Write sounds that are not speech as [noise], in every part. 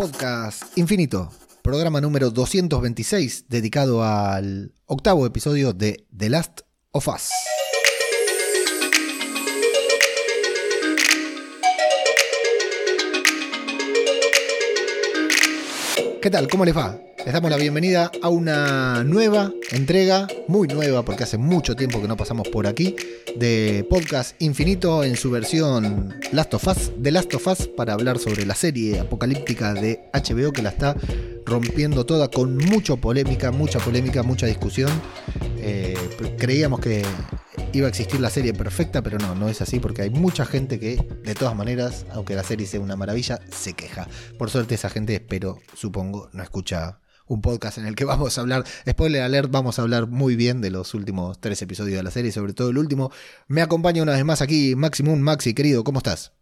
Podcast Infinito, programa número 226 dedicado al octavo episodio de The Last of Us. ¿Qué tal? ¿Cómo les va? Les damos la bienvenida a una nueva entrega, muy nueva porque hace mucho tiempo que no pasamos por aquí, de Podcast Infinito en su versión Last of Us, de Last of Us, para hablar sobre la serie apocalíptica de HBO que la está rompiendo toda con mucha polémica, mucha polémica, mucha discusión. Eh, creíamos que iba a existir la serie perfecta, pero no, no es así porque hay mucha gente que, de todas maneras, aunque la serie sea una maravilla, se queja. Por suerte esa gente, espero, supongo, no escucha un podcast en el que vamos a hablar, spoiler alert, vamos a hablar muy bien de los últimos tres episodios de la serie, sobre todo el último. Me acompaña una vez más aquí Maximum Maxi, querido, ¿cómo estás?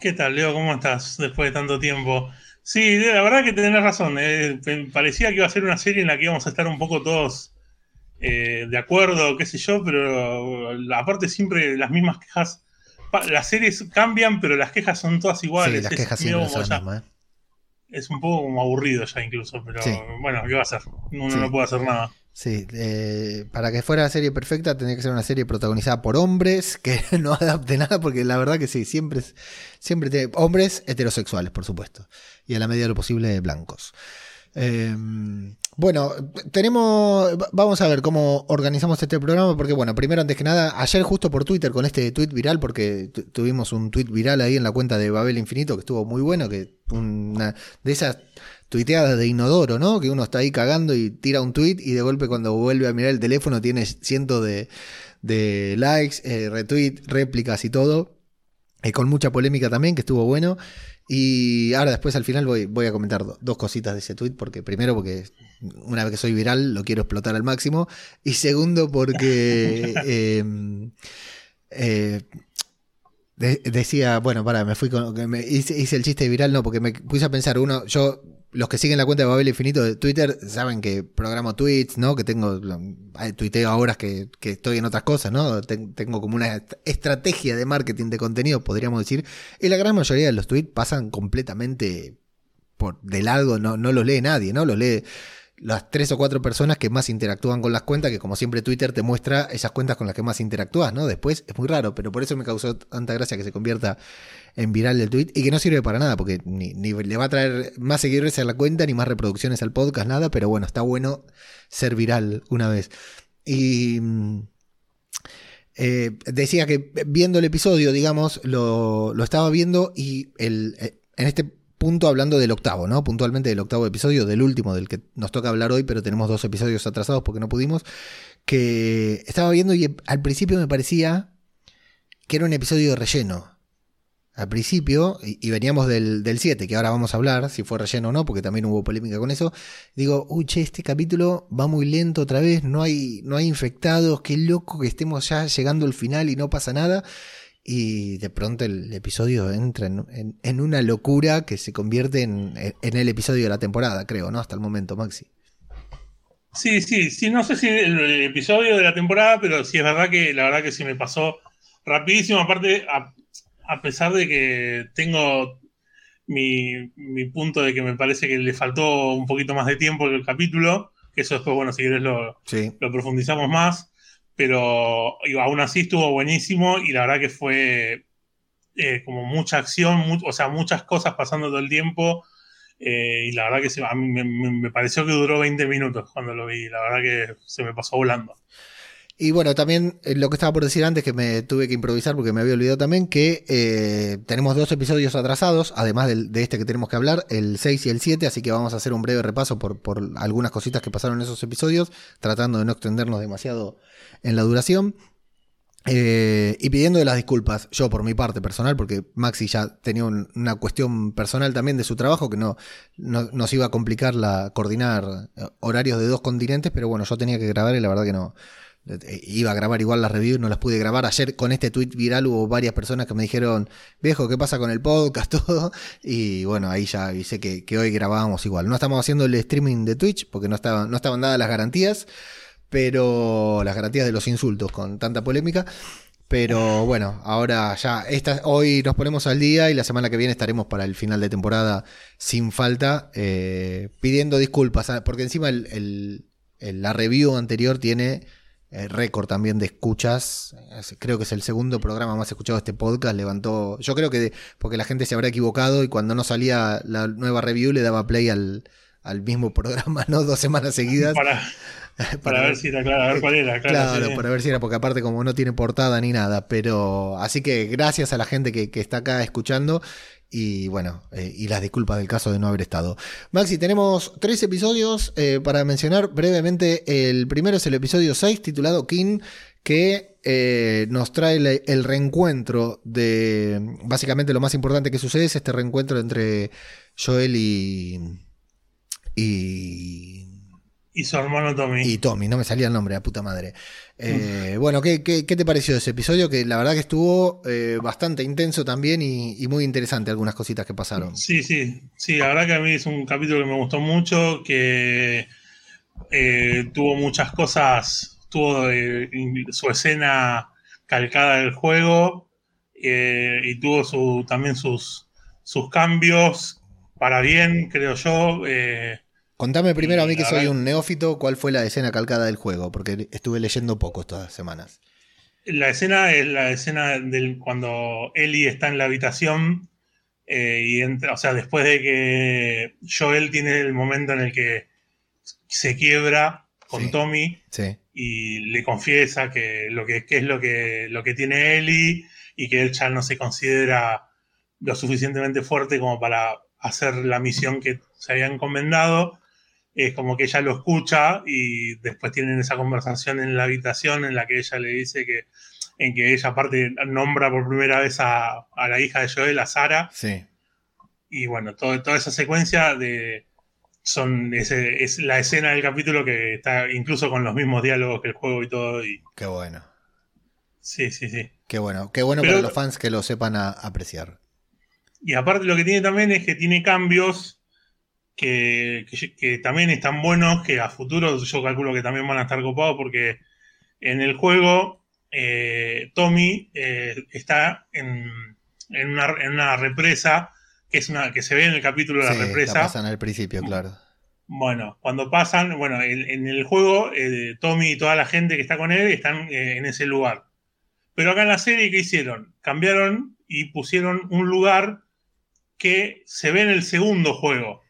¿Qué tal, Leo? ¿Cómo estás después de tanto tiempo? Sí, la verdad que tenés razón. Eh, parecía que iba a ser una serie en la que íbamos a estar un poco todos eh, de acuerdo, qué sé yo, pero aparte siempre las mismas quejas. Las series cambian, pero las quejas son todas iguales. las quejas siempre son las mismas, ¿eh? Es un poco como aburrido ya incluso, pero bueno, ¿qué va a hacer? Uno no puede hacer nada. Sí, eh, para que fuera la serie perfecta tendría que ser una serie protagonizada por hombres que [laughs] no adapte nada, porque la verdad que sí, siempre, siempre tiene hombres heterosexuales, por supuesto, y a la medida de lo posible blancos. Eh, bueno, tenemos. Vamos a ver cómo organizamos este programa, porque, bueno, primero, antes que nada, ayer justo por Twitter con este tweet viral, porque tuvimos un tweet viral ahí en la cuenta de Babel Infinito que estuvo muy bueno, que una de esas tuiteadas de inodoro, ¿no? Que uno está ahí cagando y tira un tweet y de golpe cuando vuelve a mirar el teléfono tiene cientos de, de likes, eh, retweet, réplicas y todo. Y con mucha polémica también, que estuvo bueno. Y ahora después al final voy, voy a comentar dos cositas de ese tweet, porque primero porque una vez que soy viral lo quiero explotar al máximo, y segundo porque [laughs] em, eh, decía, bueno, para, me fui con, me hice, hice, el chiste viral, no, porque me puse a pensar, uno, yo los que siguen la cuenta de Babel Infinito de Twitter saben que programo tweets, ¿no? Que tengo, tuiteo ahora que, estoy en otras cosas, ¿no? Tengo como una estrategia de marketing de contenido, podríamos decir. Y la gran mayoría de los tweets pasan completamente por de largo, no, no los lee nadie, ¿no? Los lee las tres o cuatro personas que más interactúan con las cuentas, que como siempre Twitter te muestra esas cuentas con las que más interactúas, ¿no? Después es muy raro, pero por eso me causó tanta gracia que se convierta en viral del tweet y que no sirve para nada, porque ni, le va a traer más seguidores a la cuenta, ni más reproducciones al podcast, nada, pero bueno, está bueno ser viral una vez. Y mm, eh, decía que viendo el episodio, digamos, lo, lo estaba viendo y el, eh, en este punto hablando del octavo, ¿no? Puntualmente del octavo episodio, del último, del que nos toca hablar hoy, pero tenemos dos episodios atrasados porque no pudimos, que estaba viendo y al principio me parecía que era un episodio de relleno. Al principio, y, veníamos del, 7, que ahora vamos a hablar, si fue relleno o no, porque también hubo polémica con eso, digo, uy, che, este capítulo va muy lento otra vez, no hay, no hay infectados, qué loco que estemos ya llegando al final y no pasa nada y de pronto el episodio entra en, una locura que se convierte en, el episodio de la temporada, creo, ¿no? Hasta el momento, Maxi. Sí, sí, sí, no sé si el, episodio de la temporada, pero sí es verdad que la verdad que sí me pasó rapidísimo, aparte, pesar de que tengo mi, punto de que me parece que le faltó un poquito más de tiempo el capítulo, que eso después, bueno, si quieres lo, lo profundizamos más pero aún así estuvo buenísimo y la verdad que fue eh, como mucha acción, o sea, muchas cosas pasando todo el tiempo. Eh, y la verdad que a mí me, pareció que duró 20 minutos cuando lo vi. La verdad que se me pasó volando. Y bueno, también eh, lo que estaba por decir antes, que me tuve que improvisar porque me había olvidado también, que tenemos dos episodios atrasados, además de, este que tenemos que hablar, el 6 y el 7, así que vamos a hacer un breve repaso por, por algunas cositas que pasaron en esos episodios, tratando de no extendernos demasiado en la duración. Eh, y pidiendo las disculpas, yo por mi parte personal, porque Maxi ya tenía una cuestión personal también de su trabajo que no, nos iba a complicar la coordinar eh, horarios de dos continentes, pero bueno, yo tenía que grabar y la verdad que no. Iba a grabar igual las reviews, no las pude grabar. Ayer con este tweet viral hubo varias personas que me dijeron, viejo, ¿qué pasa con el podcast? [laughs] Todo. Y bueno, ahí ya avisé que, que hoy grabábamos igual. No estamos haciendo el streaming de Twitch porque no estaban, no estaban dadas las garantías pero las garantías de los insultos con tanta polémica. Pero bueno, ahora ya, esta, hoy nos ponemos al día y la semana que viene estaremos para el final de temporada sin falta, eh, pidiendo disculpas, porque encima la review anterior tiene eh, récord también de escuchas. Creo que es el segundo programa más escuchado de este podcast. Levantó, yo creo que porque la gente se habrá equivocado y cuando no salía la nueva review le daba play al, al mismo [laughs] programa, ¿no? Dos semanas seguidas. Para, [laughs] para, ver si era claro, a ver cuál era. Claro, para ver si era, porque aparte como no tiene portada ni nada, pero así que gracias a la gente que, está acá escuchando y bueno, eh, y las disculpas del caso de no haber estado. Maxi, tenemos tres episodios eh, para mencionar brevemente. El primero es el episodio 6 titulado King, que eh, nos trae el reencuentro de, básicamente lo más importante que sucede es este reencuentro entre Joel y... y y su hermano Tommy. Y Tommy, no me salía el nombre, a puta madre. Eh, bueno, ¿qué, ¿qué, te pareció ese episodio? Que la verdad que estuvo eh, bastante intenso también y, muy interesante algunas cositas que pasaron. Sí, sí, sí, la verdad que a mí es un capítulo que me gustó mucho, que eh, tuvo muchas cosas, tuvo su escena calcada del juego y tuvo su, también sus, sus cambios para bien, creo yo. Contame primero a mí que soy un neófito, ¿cuál fue la escena calcada del juego? Porque estuve leyendo poco estas semanas. La escena es la escena del cuando Ellie está en la habitación eh, y entra, o sea, después de que Joel tiene el momento en el que se quiebra con Tommy y le confiesa que lo que, es lo que, lo que tiene Ellie y que él ya no se considera lo suficientemente fuerte como para hacer la misión que se había encomendado es como que ella lo escucha y después tienen esa conversación en la habitación en la que ella le dice que en que ella aparte nombra por primera vez a, la hija de Joel, a Sara. Sí. Y bueno, toda esa secuencia de son es la escena del capítulo que está incluso con los mismos diálogos que el juego y todo. Y, Qué bueno. Sí, sí, sí. Qué bueno, qué bueno para los fans que lo sepan apreciar. Y aparte lo que tiene también es que tiene cambios que, también están buenos, que a futuro yo calculo que también van a estar copados porque en el juego eh, Tommy eh, está en, una, represa que es una que se ve en el capítulo de la represa. La pasan al principio, claro. Bueno, cuando pasan, bueno, en, el juego eh, Tommy y toda la gente que está con él están en ese lugar. Pero acá en la serie, ¿qué hicieron? Cambiaron y pusieron un lugar que se ve en el segundo juego.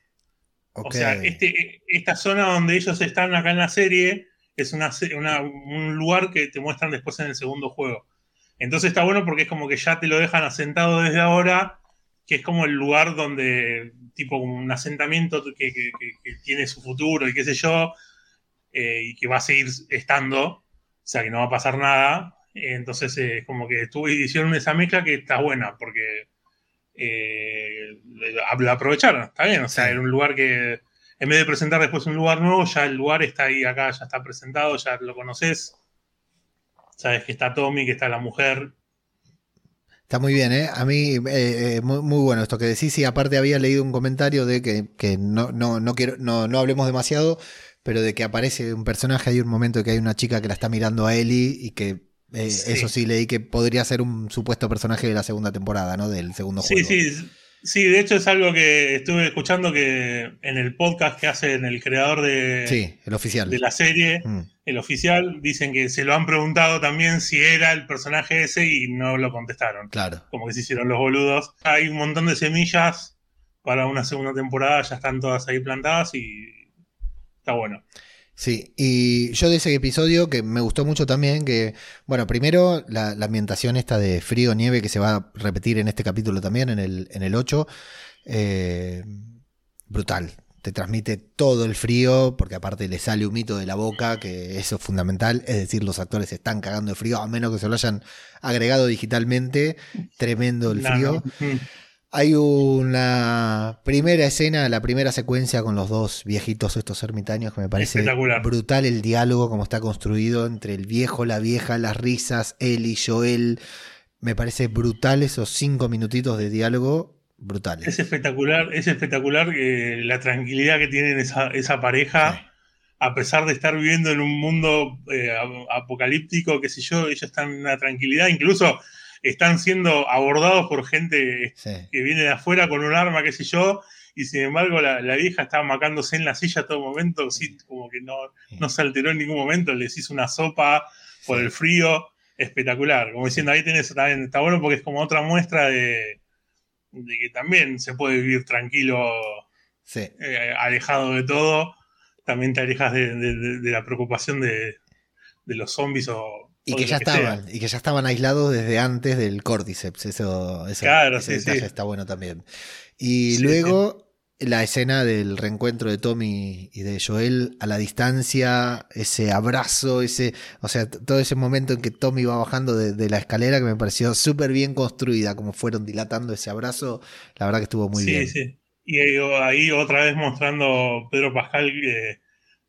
O sea, este, esta zona donde ellos están acá en la serie es un lugar que te muestran después en el segundo juego. Entonces está bueno porque es como que ya te lo dejan asentado desde ahora, que es como el lugar donde, tipo un asentamiento que, tiene su futuro y qué sé yo, eh, y que va a seguir estando, o sea que no va a pasar nada. Entonces es como que tuve hicieron esa mezcla que está buena, porque eh, lo aprovecharon, está bien, o sea, era un lugar que en vez de presentar después un lugar nuevo, ya el lugar está ahí acá, ya está presentado, ya lo conoces, sabes que está Tommy, que está la mujer. Está muy bien, ¿eh? A mí, eh, eh, muy, bueno esto que decís. Y aparte había leído un comentario de que, no, no, no, quiero, no, no hablemos demasiado, pero de que aparece un personaje, hay un momento que hay una chica que la está mirando a Ellie y que eh, eso sí leí que podría ser un supuesto personaje de la segunda temporada, ¿no? Del segundo juego. Sí, sí. Sí, de hecho es algo que estuve escuchando que en el podcast que hacen el creador de, el oficial. de la serie, mm. el oficial, dicen que se lo han preguntado también si era el personaje ese y no lo contestaron. Claro. Como que se hicieron los boludos. Hay un montón de semillas para una segunda temporada, ya están todas ahí plantadas y está bueno. Sí, y yo de ese episodio que me gustó mucho también, que, bueno, primero la, ambientación esta de frío, nieve que se va a repetir en este capítulo también, en el, en el 8, eh, brutal. Te transmite todo el frío, porque aparte le sale un mito de la boca, que eso es fundamental, es decir, los actores están cagando de frío, a menos que se lo hayan agregado digitalmente, tremendo el frío. Hay una primera escena, la primera secuencia con los dos viejitos, estos ermitaños, que me parece brutal el diálogo, como está construido entre el viejo, la vieja, las risas, él y Joel. Me parece brutal esos cinco minutitos de diálogo, brutales. Es espectacular, es espectacular eh, la tranquilidad que tienen esa, pareja. a pesar de estar viviendo en un mundo eh, apocalíptico, qué sé yo, ellos están en una tranquilidad, incluso están siendo abordados por gente que viene de afuera con un arma, qué sé yo, y sin embargo la, vieja estaba macándose en la silla todo momento, sí, como que no, no se alteró en ningún momento, les hizo una sopa por el frío, espectacular, como diciendo, ahí tenés también, está bueno porque es como otra muestra de, que también se puede vivir tranquilo, eh, alejado de todo, también te alejas de, la preocupación de, los zombies o, y que ya estaban, y que ya estaban aislados desde antes del Cordyceps. Eso, claro, ese detalle está bueno también. Y luego la escena del reencuentro de Tommy y de Joel a la distancia, ese abrazo, ese, o sea, todo ese momento en que Tommy va bajando de, la escalera que me pareció súper bien construida, como fueron dilatando ese abrazo, la verdad que estuvo muy bien. Sí, sí. Y ahí otra vez mostrando Pedro Pascal que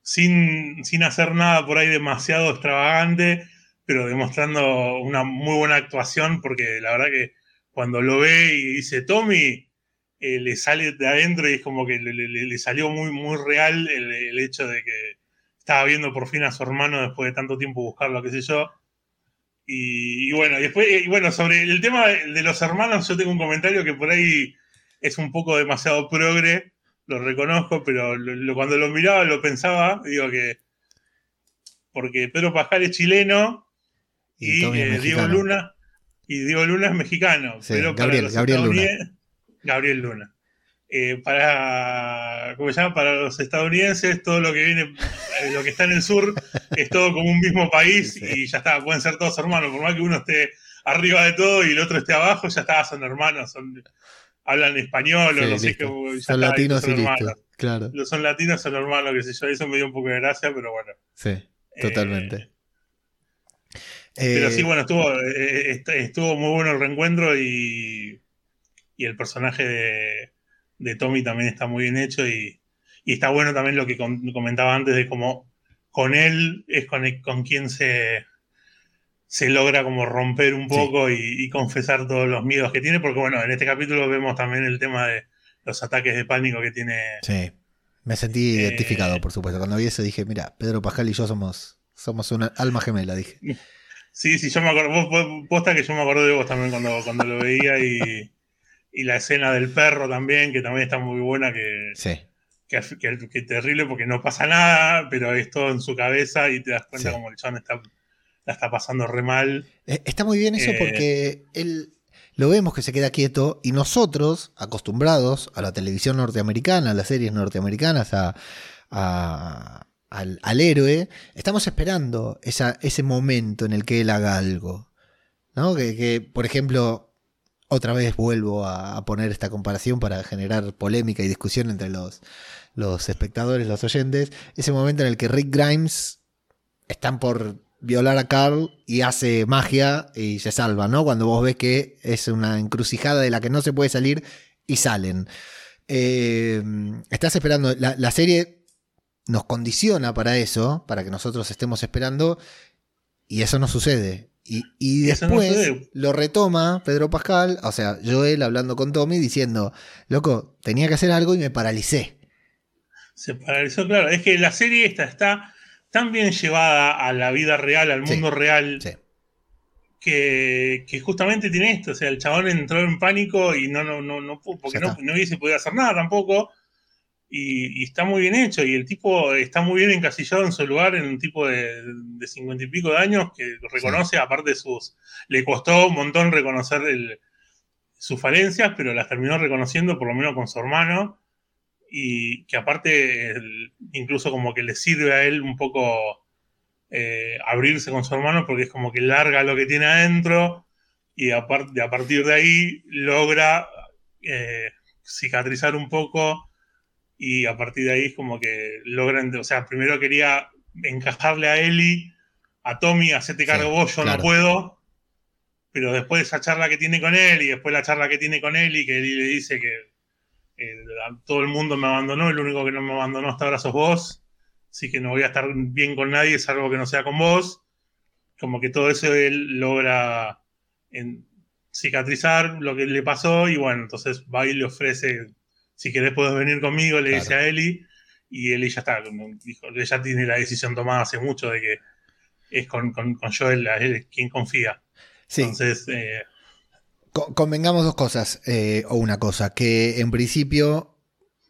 sin, sin hacer nada por ahí demasiado extravagante, pero demostrando una muy buena actuación, porque la verdad que cuando lo ve y dice Tommy, eh, le sale de adentro y es como que le, salió muy, muy real el, hecho de que estaba viendo por fin a su hermano después de tanto tiempo buscarlo, qué sé yo. Y, bueno, después, y bueno, sobre el tema de los hermanos, yo tengo un comentario que por ahí es un poco demasiado progre, lo reconozco, pero cuando lo miraba lo pensaba, digo que porque Pedro Pascal es chileno y, eh, Diego Luna y Diego Luna es mexicano, pero Gabriel, para Gabriel Luna. Gabriel Luna. Eh, para, ¿cómo se llama? para los estadounidenses, todo lo que viene, eh, lo que está en el sur, es todo como un mismo país y ya está, pueden ser todos hermanos, por más que uno esté arriba de todo y el otro esté abajo, ya está, son hermanos, son hablan español o no sé qué. Son latinos y listo. Claro. Los son latinos, son hermanos, qué sé yo. Eso me dio un poco de gracia, pero bueno. Sí, totalmente. Eh, pero sí, bueno, estuvo, eh, eh, estuvo muy bueno el reencuentro y, y el personaje de, de, Tommy también está muy bien hecho y, y está bueno también lo que comentaba antes de cómo con él es con, con quien se, se logra como romper un poco y, confesar todos los miedos que tiene, porque bueno, en este capítulo vemos también el tema de los ataques de pánico que tiene. Sí, me sentí eh, identificado, por supuesto. Cuando vi eso dije, mira, Pedro Pascal y yo somos, somos una alma gemela, dije. [laughs] Sí, sí, yo me acuerdo, vos, posta que yo me acuerdo de vos también cuando, cuando lo veía y, y la escena del perro también, que también está muy buena, que, sí. que, que, terrible porque no pasa nada, pero es todo en su cabeza y te das cuenta como el chabón está la está pasando re mal. Eh, está muy bien eso eh, porque él lo vemos que se queda quieto y nosotros, acostumbrados a la televisión norteamericana, a las series norteamericanas, a, al, héroe, estamos esperando ese momento en el que él haga algo. ¿no? Que, por ejemplo, otra vez vuelvo a, poner esta comparación para generar polémica y discusión entre los, los espectadores, los oyentes, ese momento en el que Rick Grimes están por violar a Carl y hace magia y se salva, ¿no? Cuando vos ves que es una encrucijada de la que no se puede salir y salen. Eh, estás esperando, la, serie nos condiciona para eso, para que nosotros estemos esperando, y eso no sucede. Y, después lo retoma Pedro Pascal, o sea, Joel hablando con Tommy diciendo, loco, tenía que hacer algo y me paralicé. Se paralizó, claro. Es que la serie esta está tan bien llevada a la vida real, al mundo real, que, justamente tiene esto. O sea, el chabón entró en pánico y no, no, no, no porque no, no, hubiese podido hacer nada tampoco. Y, está muy bien hecho. Y el tipo está muy bien encasillado en su lugar, en un tipo de cincuenta y pico de años que reconoce, aparte de sus. Le costó un montón reconocer sus falencias, pero las terminó reconociendo, por lo menos con su hermano y que aparte incluso como que le sirve a él un poco eh, abrirse con su hermano porque es como que larga lo que tiene adentro y a, a partir de ahí logra eh, cicatrizar un poco y a partir de ahí es como que logran, o sea, primero quería encajarle a Eli, a Tommy, hacerte cargo vos, yo no puedo, pero después de esa charla que tiene con él y después la charla que tiene con Eli, que Eli le dice que todo el mundo me abandonó, el único que no me abandonó hasta ahora sos vos, así que no voy a estar bien con nadie, salvo que no sea con vos. Como que todo eso él logra cicatrizar lo que le pasó y bueno, entonces va y le ofrece, si querés puedes venir conmigo, le dice a Eli, y él ya está, dijo, ya tiene la decisión tomada hace mucho de que es con, con, con Joel él quien confía. Sí. Entonces, eh, convengamos dos cosas, eh, o una cosa, que en principio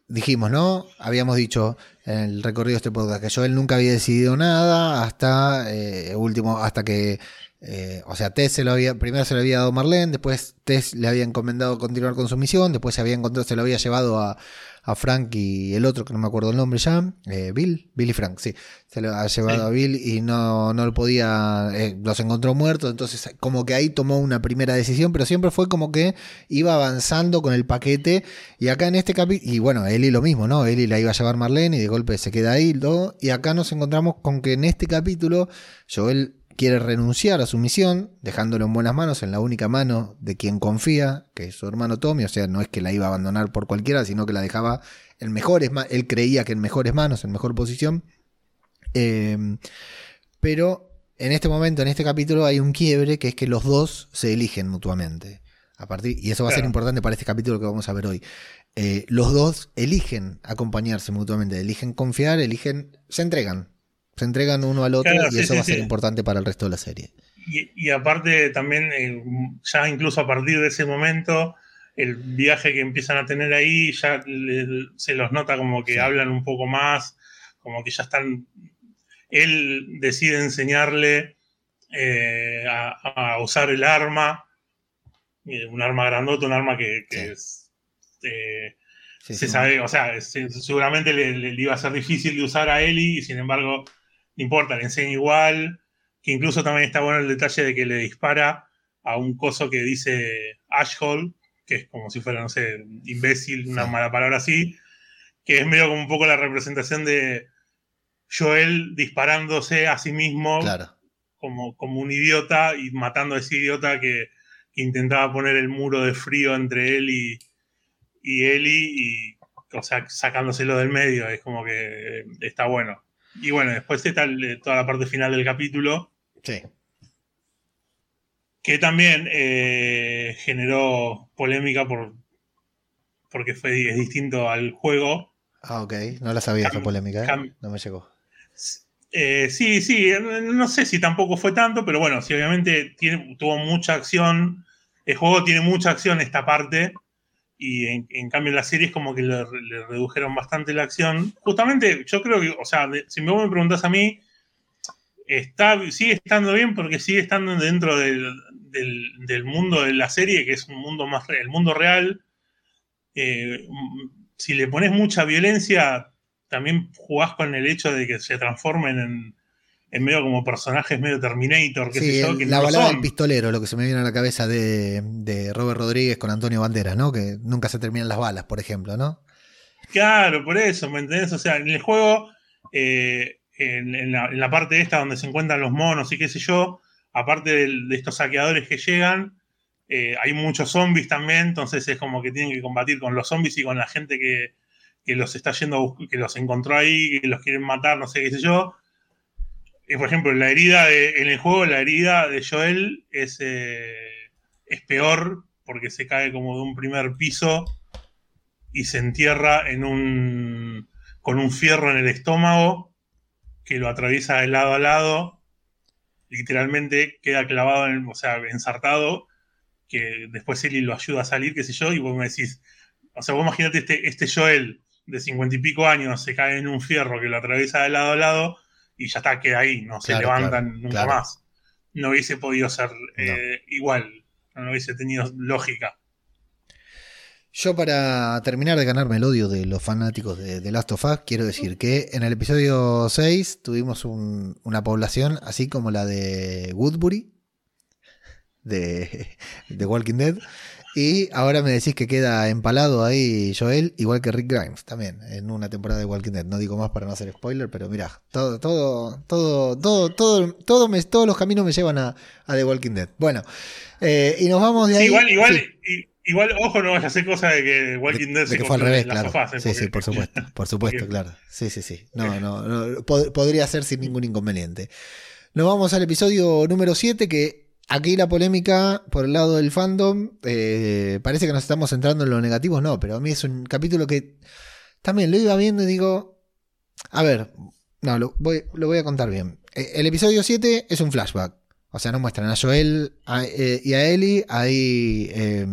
dijimos, ¿no? Habíamos dicho en el recorrido de este podcast que Joel nunca había decidido nada hasta eh, último, hasta que eh, o sea, Tess se lo había, primero se lo había dado Marlene, después Tess le había encomendado continuar con su misión, después se había encontrado, se lo había llevado a, a Frank y el otro, que no me acuerdo el nombre ya, eh, Bill, Bill y Frank, sí, se lo ha llevado a Bill y no, no lo podía, eh, los encontró muertos, entonces como que ahí tomó una primera decisión, pero siempre fue como que iba avanzando con el paquete y acá en este capítulo, y bueno, Eli lo mismo, ¿no? Eli la iba a llevar Marlene y de golpe se queda ahí, todo, y acá nos encontramos con que en este capítulo Joel quiere renunciar a su misión, dejándolo en buenas manos, en la única mano de quien confía, que es su hermano Tommy, o sea, no es que la iba a abandonar por cualquiera, sino que la dejaba en mejores manos, él creía que en mejores manos, en mejor posición. Em, pero en este momento, en este capítulo, hay un quiebre que es que los dos se eligen mutuamente. A partir, y eso va a ser importante para este capítulo que vamos a ver hoy. Eh, los dos eligen acompañarse mutuamente, eligen confiar, eligen, se entregan, se entregan uno al otro y eso va a ser importante para el resto de la serie. Y, aparte también, eh, ya incluso a partir de ese momento, el viaje que empiezan a tener ahí, ya se los nota como que hablan un poco más, como que ya están... Él decide enseñarle eh, a, usar el arma, eh, un arma grandota, un arma que, es... se sabe, o sea, seguramente le, le, iba a ser difícil de usar a Eli y sin embargo no importa, le enseña igual, que incluso también está bueno el detalle de que le dispara a un coso que dice Ashhole, que es como si fuera, no sé, imbécil, una mala palabra así, que es medio como un poco la representación de Joel disparándose a sí mismo como, como un idiota y matando a ese idiota que, intentaba poner el muro de frío entre él y, y Eli y, o sea, sacándoselo del medio, es como que está bueno. Y bueno, después está toda la parte final del capítulo. Sí. Que también eh, generó polémica por, porque fue, es distinto al juego. Ah, ok. No la sabía esa polémica, ¿eh? No me llegó. Eh, sí, sí, no sé si tampoco fue tanto, pero bueno, sí, obviamente tiene, tuvo mucha acción. El juego tiene mucha acción esta parte y en, cambio en la serie es como que le, redujeron bastante la acción. Justamente, yo creo que, o sea, si me, me preguntas a mí, está, sigue estando bien porque sigue estando dentro del, mundo de la serie, que es un mundo más el mundo real. Eh, si le pones mucha violencia, también jugás con el hecho de que se transformen en, en medio como personajes medio Terminator, qué sé yo. Que la balada del pistolero, lo que se me viene a la cabeza de, Robert Rodríguez con Antonio Banderas, ¿no? Que nunca se terminan las balas, por ejemplo, ¿no? Claro, por eso, ¿me entendés? O sea, en el juego, eh, en, la, parte esta donde se encuentran los monos y qué sé yo, aparte de, estos saqueadores que llegan, eh, hay muchos zombies también, entonces es como que tienen que combatir con los zombies y con la gente que, que los está yendo, que los encontró ahí, que los quieren matar, no sé qué sé yo por ejemplo, la herida en el juego, la herida de Joel es, eh, es peor porque se cae como de un primer piso y se entierra en un, con un fierro en el estómago que lo atraviesa de lado a lado. Literalmente queda clavado, en, o sea, ensartado, que después Eli lo ayuda a salir, qué sé yo, y vos me decís, o sea, vos imagínate este, este Joel de cincuenta y pico años se cae en un fierro que lo atraviesa de lado a lado y ya está, queda ahí, no se levantan nunca más. No hubiese podido ser eh, igual, no hubiese tenido lógica. Yo para terminar de ganarme el odio de los fanáticos de, The Last of Us, quiero decir que en el episodio 6 tuvimos una población así como la de Woodbury, de, de Walking Dead, y ahora me decís que queda empalado ahí Joel, igual que Rick Grimes también, en una temporada de Walking Dead. No digo más para no hacer spoiler, pero mira, todo, todo, todo, todo, todo, todo me, todos los caminos me llevan a, The Walking Dead. Bueno, eh, y nos vamos de ahí. igual, igual, igual, ojo, no vaya a hacer cosa de que Walking Dead se que fue al revés, claro. ¿eh? sí, sí, por supuesto, por [laughs] supuesto, claro. Sí, sí, sí. No, no, no podría ser sin ningún inconveniente. Nos vamos al episodio número 7 que Aquí la polémica por el lado del fandom, eh, parece que nos estamos centrando en lo negativo, no, pero a mí es un capítulo que también lo iba viendo y digo, a ver, no, lo voy, lo voy a contar bien. Eh, El episodio 7 es un flashback. O sea, nos muestran a Joel eh, y a Ellie ahí. eh,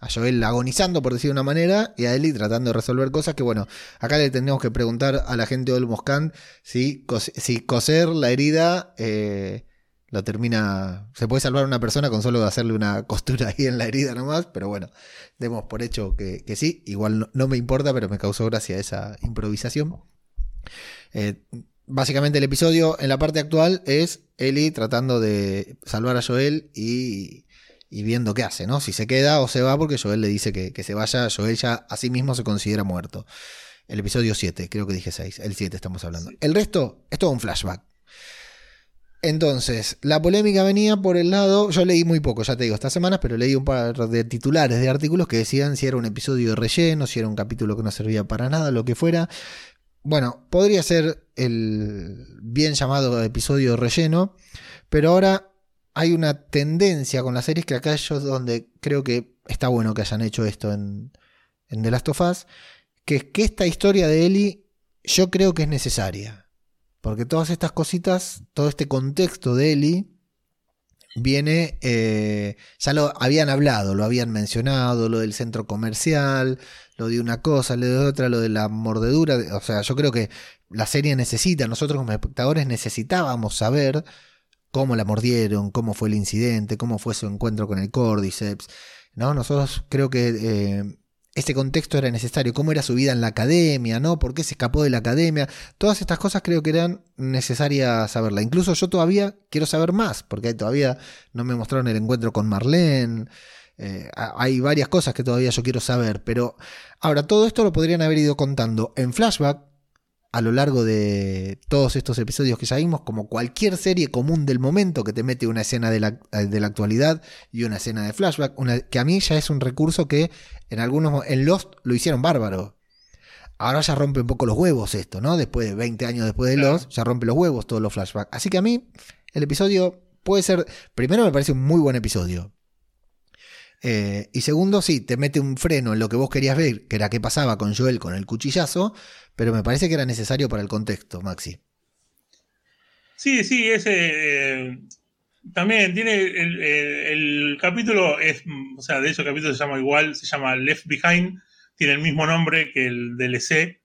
a Joel agonizando, por decir de una manera, y a Ellie tratando de resolver cosas que, bueno, acá le tendríamos que preguntar a la gente de Olmos Khan si, si coser la herida eh, lo termina. Se puede salvar a una persona con solo hacerle una [laughs] costura ahí en la herida nomás, pero bueno, demos por hecho que, que sí. Igual no, no me importa, pero me causó gracia esa improvisación. Eh, básicamente el episodio en la parte actual es Ellie tratando de salvar a Joel y, y viendo qué hace, ¿no? Si se queda o se va porque Joel le dice que, que se vaya, Joel ya a sí mismo se considera muerto. El episodio 7, creo que dije 6, el 7 estamos hablando. El resto es todo un flashback. Entonces, la polémica venía por el lado, yo leí muy poco, ya te digo, estas semanas, pero leí un par de titulares de artículos que decían si era un episodio de relleno, si era un capítulo que no servía para nada, lo que fuera. Bueno, podría ser el bien llamado episodio de relleno, pero ahora hay una tendencia con las series que acá yo donde creo que está bueno que hayan hecho esto en, en The Last of Us, que es que esta historia de Ellie yo creo que es necesaria. Porque todas estas cositas, todo este contexto de Ellie viene, eh, ya lo habían hablado, lo habían mencionado, lo del centro comercial, lo de una cosa, lo de otra, lo de la mordedura. O sea, yo creo que la serie necesita, nosotros como espectadores necesitábamos saber cómo la mordieron, cómo fue el incidente, cómo fue su encuentro con el Cordyceps. ¿no? Nosotros creo que eh, este contexto era necesario, cómo era su vida en la academia, ¿no? ¿Por qué se escapó de la academia? Todas estas cosas creo que eran necesarias saberla. Incluso yo todavía quiero saber más, porque todavía no me mostraron el encuentro con Marlene. Eh, hay varias cosas que todavía yo quiero saber, pero ahora todo esto lo podrían haber ido contando en flashback a lo largo de todos estos episodios que ya vimos, como cualquier serie común del momento que te mete una escena de la, de la actualidad y una escena de flashback, una, que a mí ya es un recurso que en algunos en Lost lo hicieron bárbaro. Ahora ya rompe un poco los huevos esto, ¿no? Después de 20 años después de Lost, ya rompe los huevos todos los flashbacks. Así que a mí el episodio puede ser, primero me parece un muy buen episodio. Eh, y segundo, sí, te mete un freno en lo que vos querías ver, que era qué pasaba con Joel con el cuchillazo, pero me parece que era necesario para el contexto, Maxi. Sí, sí, ese eh, también tiene el, el, el, capítulo es, o sea, de hecho el capítulo se llama igual, se llama Left Behind, tiene el mismo nombre que el DLC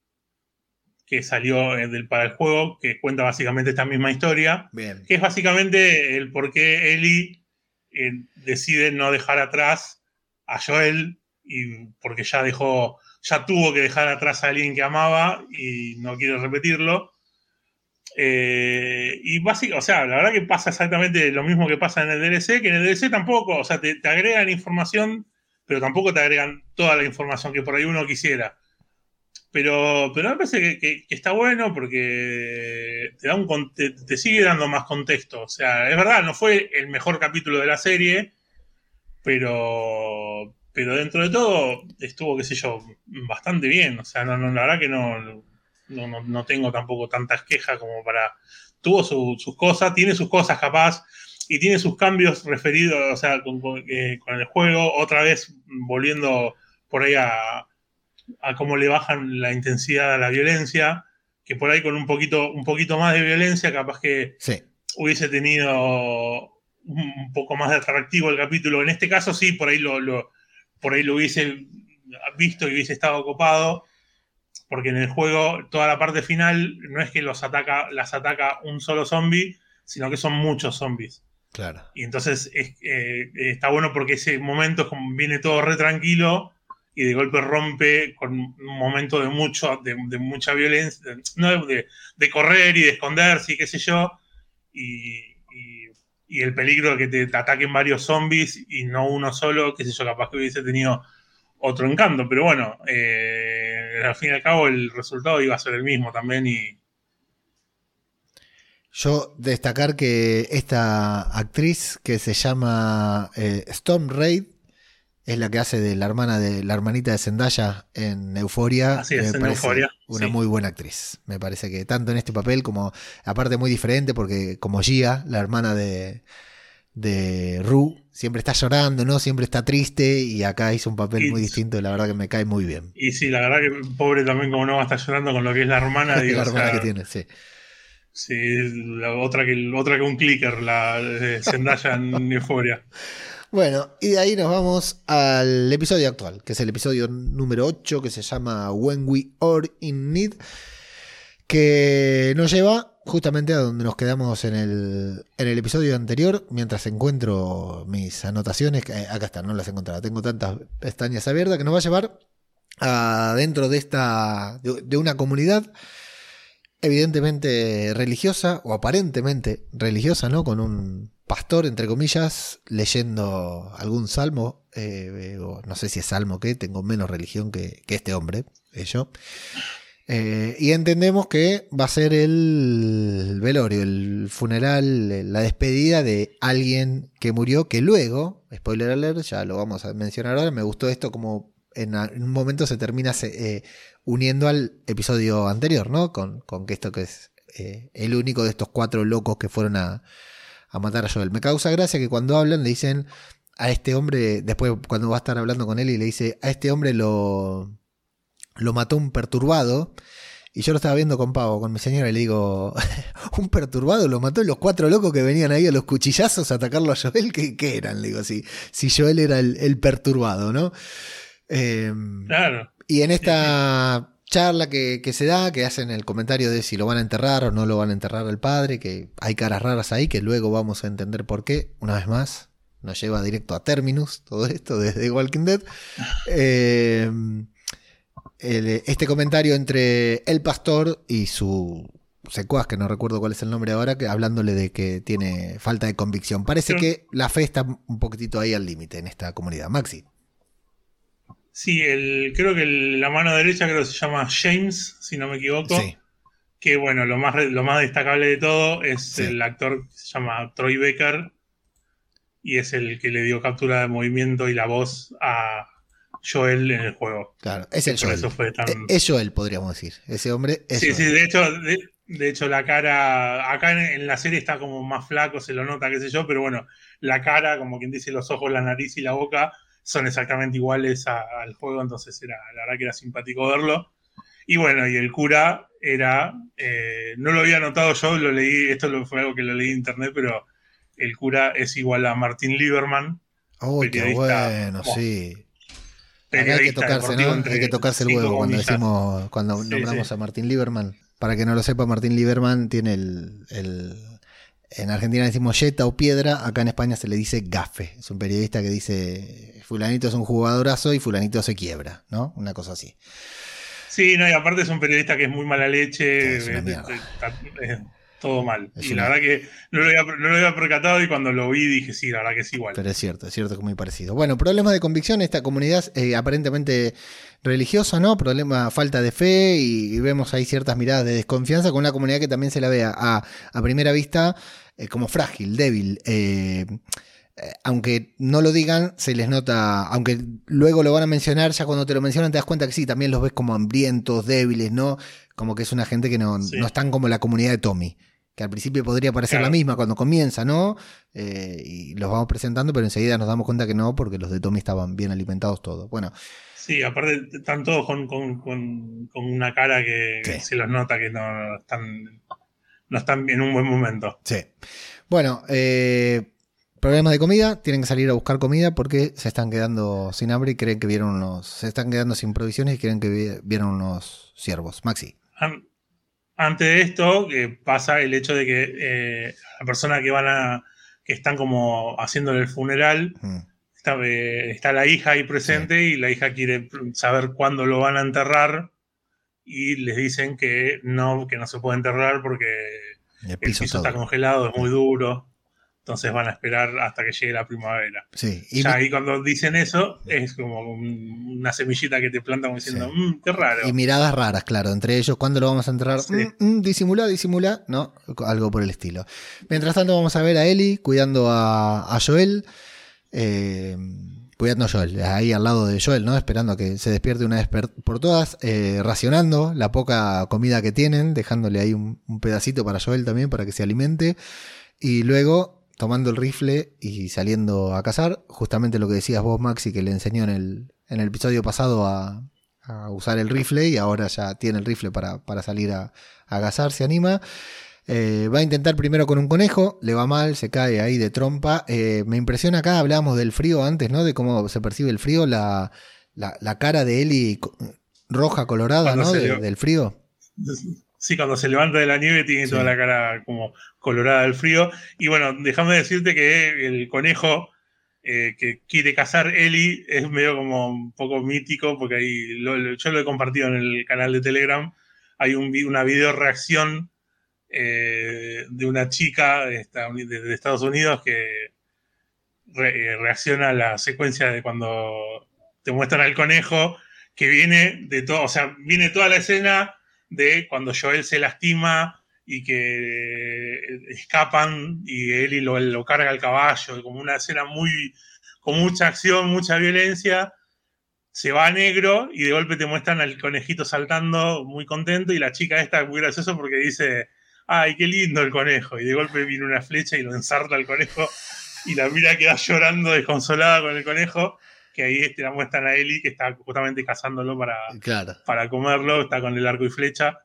que salió del, para el juego, que cuenta básicamente esta misma historia, Bien. que es básicamente el por qué Ellie eh, decide no dejar atrás a Joel y porque ya dejó, ya tuvo que dejar atrás a alguien que amaba y no quiere repetirlo. Eh, y básicamente, o sea, la verdad que pasa exactamente lo mismo que pasa en el DLC, que en el DLC tampoco, o sea, te, te agregan información, pero tampoco te agregan toda la información que por ahí uno quisiera. Pero, pero me parece que, que, que, está bueno porque te, da un, te, te, sigue dando más contexto. O sea, es verdad, no fue el mejor capítulo de la serie, pero, pero dentro de todo estuvo, qué sé yo, bastante bien. O sea, no, no, la verdad que no, no, no, no tengo tampoco tantas quejas como para... Tuvo su, sus cosas, tiene sus cosas capaz y tiene sus cambios referidos, o sea, con, con, eh, con el juego, otra vez volviendo por ahí a a cómo le bajan la intensidad a la violencia, que por ahí con un poquito, un poquito más de violencia, capaz que sí. hubiese tenido un poco más de atractivo el capítulo. En este caso, sí, por ahí lo, lo, por ahí lo hubiese visto y hubiese estado ocupado, porque en el juego toda la parte final no es que los ataca, las ataca un solo zombie, sino que son muchos zombies. Claro. Y entonces es, eh, está bueno porque ese momento es como viene todo re tranquilo y de golpe rompe con un momento de mucho de, de mucha violencia no, de, de, correr y de esconderse y qué sé yo y, y, y el peligro de que te, ataquen varios zombies y no uno solo qué sé yo capaz que hubiese tenido otro encanto. Pero bueno eh, al fin y al cabo el resultado iba a ser el mismo también y yo destacar que esta actriz que se llama eh, Storm Raid es la que hace de la hermana de la hermanita de Zendaya en Euforia. Así es, en Euforia. Una sí. muy buena actriz. Me parece que tanto en este papel como, aparte muy diferente, porque como Gia, la hermana de, de Ru. Siempre está llorando, ¿no? Siempre está triste y acá hizo un papel muy distinto y la verdad que me cae muy bien. Y sí, la verdad que pobre también como no va a estar llorando con lo que es la hermana. [laughs] la hermana que tiene, sí. Sí, la otra que, otra que un clicker, la Zendaya en Euphoria. [laughs] Bueno, y de ahí nos vamos al episodio actual, que es el episodio número 8, que se llama When We Are in Need, que nos lleva justamente a donde nos quedamos en el, en el episodio anterior, mientras encuentro mis anotaciones, que acá están, no las he encontrado, tengo tantas pestañas abiertas, que nos va a llevar a dentro de esta, de una comunidad evidentemente religiosa, o aparentemente religiosa, ¿no? Con un pastor, entre comillas, leyendo algún salmo, eh, o no sé si es salmo que, tengo menos religión que, este hombre, yo. Eh, y entendemos que va a ser el velorio, el funeral, la despedida de alguien que murió, que luego, spoiler alert, ya lo vamos a mencionar ahora, me gustó esto como en, un momento se termina eh, uniendo al episodio anterior, ¿no? Con, con que esto que es el único de estos cuatro locos que fueron a, a, matar a Joel. Me causa gracia que cuando hablan le dicen a este hombre, después cuando va a estar hablando con él y le dice, a este hombre lo, lo mató un perturbado. Y yo lo estaba viendo con Pavo, con mi señora, y le digo, [laughs] un perturbado lo mató los cuatro locos que venían ahí a los cuchillazos a atacarlo a Joel. ¿Qué, qué eran? Le digo, si, si Joel era el, el perturbado, ¿no? Em, claro. Y en esta charla que, se da, que hacen el comentario de si lo van a enterrar o no lo van a enterrar al padre, que hay caras raras ahí, que luego vamos a entender por qué, una vez más, nos lleva directo a Terminus, todo esto desde Walking Dead. Em, este comentario entre el pastor y su secuaz, que no recuerdo cuál es el nombre ahora, que hablándole de que tiene falta de convicción. Parece que la fe está un poquitito ahí al límite en esta comunidad. Maxi. Sí, el, creo que la mano derecha creo que se llama James, si no me equivoco. Sí. Que bueno, lo más, lo más destacable de todo es el actor que se llama Troy Becker y es el que le dio captura de movimiento y la voz a Joel en el juego. Claro, es el Joel. Eh, es Joel, podríamos decir. Ese hombre es Sí, sí, de hecho, de, hecho la cara, acá en, la serie está como más flaco, se lo nota, qué sé yo, pero bueno, la cara, como quien dice los ojos, la nariz y la boca, son exactamente iguales al juego, entonces era, la verdad que era simpático verlo. Y bueno, y el cura era, eh, no lo había notado yo, lo leí, esto fue algo que lo leí en internet, pero el cura es igual a Martín Lieberman. Oh, qué bueno, sí. hay que tocarse, ¿no? Hay que tocarse el huevo cuando decimos, cuando nombramos a Martín Lieberman. Para que no lo sepa, Martín Lieberman tiene el en Argentina decimos yeta o piedra, acá en España se le dice gafe. Es un periodista que dice, fulanito es un jugadorazo y fulanito se quiebra, ¿no? Una cosa así. Sí, no, y aparte es un periodista que es muy mala leche, todo mal. y la verdad que no lo, había, percatado y cuando lo vi dije, sí, la verdad que es igual. Pero es cierto, es cierto que es muy parecido. Bueno, problemas de convicción, esta comunidad eh, aparentemente religiosa, ¿no? Problema, falta de fe y, vemos ahí ciertas miradas de desconfianza con una comunidad que también se la ve a, a primera vista eh, como frágil, débil. Eh, eh, aunque no lo digan, se les nota, aunque luego lo van a mencionar, ya cuando te lo mencionan te das cuenta que sí, también los ves como hambrientos, débiles, ¿no? Como que es una gente que no, no están como la comunidad de Tommy, que al principio podría parecer la misma cuando comienza, ¿no? y los vamos presentando, pero enseguida nos damos cuenta que no, porque los de Tommy estaban bien alimentados todos. Bueno. Sí, aparte están todos con, una cara que, se los nota que no están no están en un buen momento. Sí. Bueno, eh, problemas de comida, tienen que salir a buscar comida porque se están quedando sin hambre y creen que vieron unos. Se están quedando sin provisiones y creen que vieron unos ciervos. Maxi. Antes de esto, pasa el hecho de que eh, la persona que van a. que están como haciéndole el funeral. Mm. Eh, está, la hija ahí presente y la hija quiere saber cuándo lo van a enterrar y les dicen que no, que no se puede enterrar porque el piso, está congelado, es muy duro. Entonces van a esperar hasta que llegue la primavera. Sí, y ya ahí cuando dicen eso, es como una semillita que te plantan como diciendo, mmm, qué raro. Y miradas raras, claro, entre ellos, ¿cuándo lo vamos a enterrar? Mm, mm, disimula, disimula, ¿no? Algo por el estilo. Mientras tanto, vamos a ver a Eli cuidando a, a Joel. Eh, cuidando a Joel, ahí al lado de Joel, ¿no? Esperando a que se despierte una vez por todas, eh, racionando la poca comida que tienen, dejándole ahí un, pedacito para Joel también para que se alimente. Y luego tomando el rifle y saliendo a cazar. Justamente lo que decías vos, Maxi, que le enseñó en el, en el episodio pasado a, usar el rifle y ahora ya tiene el rifle para, salir a, a cazar, se anima. Eh, va a intentar primero con un conejo, le va mal, se cae ahí de trompa. Eh, me impresiona acá, hablábamos del frío antes, ¿no? De cómo se percibe el frío, la, la, cara de Eli roja, colorada, ¿no? del frío. Sí, cuando se levanta de la nieve tiene toda la cara como colorada del frío. Y bueno, déjame decirte que el conejo eh, que quiere cazar Eli es medio como un poco mítico, porque ahí yo lo he compartido en el canal de Telegram. Hay un, una video reacción eh, de una chica de, Estados Unidos que eh, reacciona a la secuencia de cuando te muestran al conejo, que viene de todo, o sea, viene toda la escena de cuando Joel se lastima y que escapan y Eli lo, lo carga al caballo, como una escena muy, con mucha acción, mucha violencia, se va a negro y de golpe te muestran al conejito saltando muy contento y la chica esta muy gracioso porque dice, ay, qué lindo el conejo, y de golpe viene una flecha y lo ensarta al conejo. Y la mira queda llorando desconsolada con el conejo que ahí este, la muestran a Eli, que está justamente cazándolo para, para comerlo, está con el arco y flecha,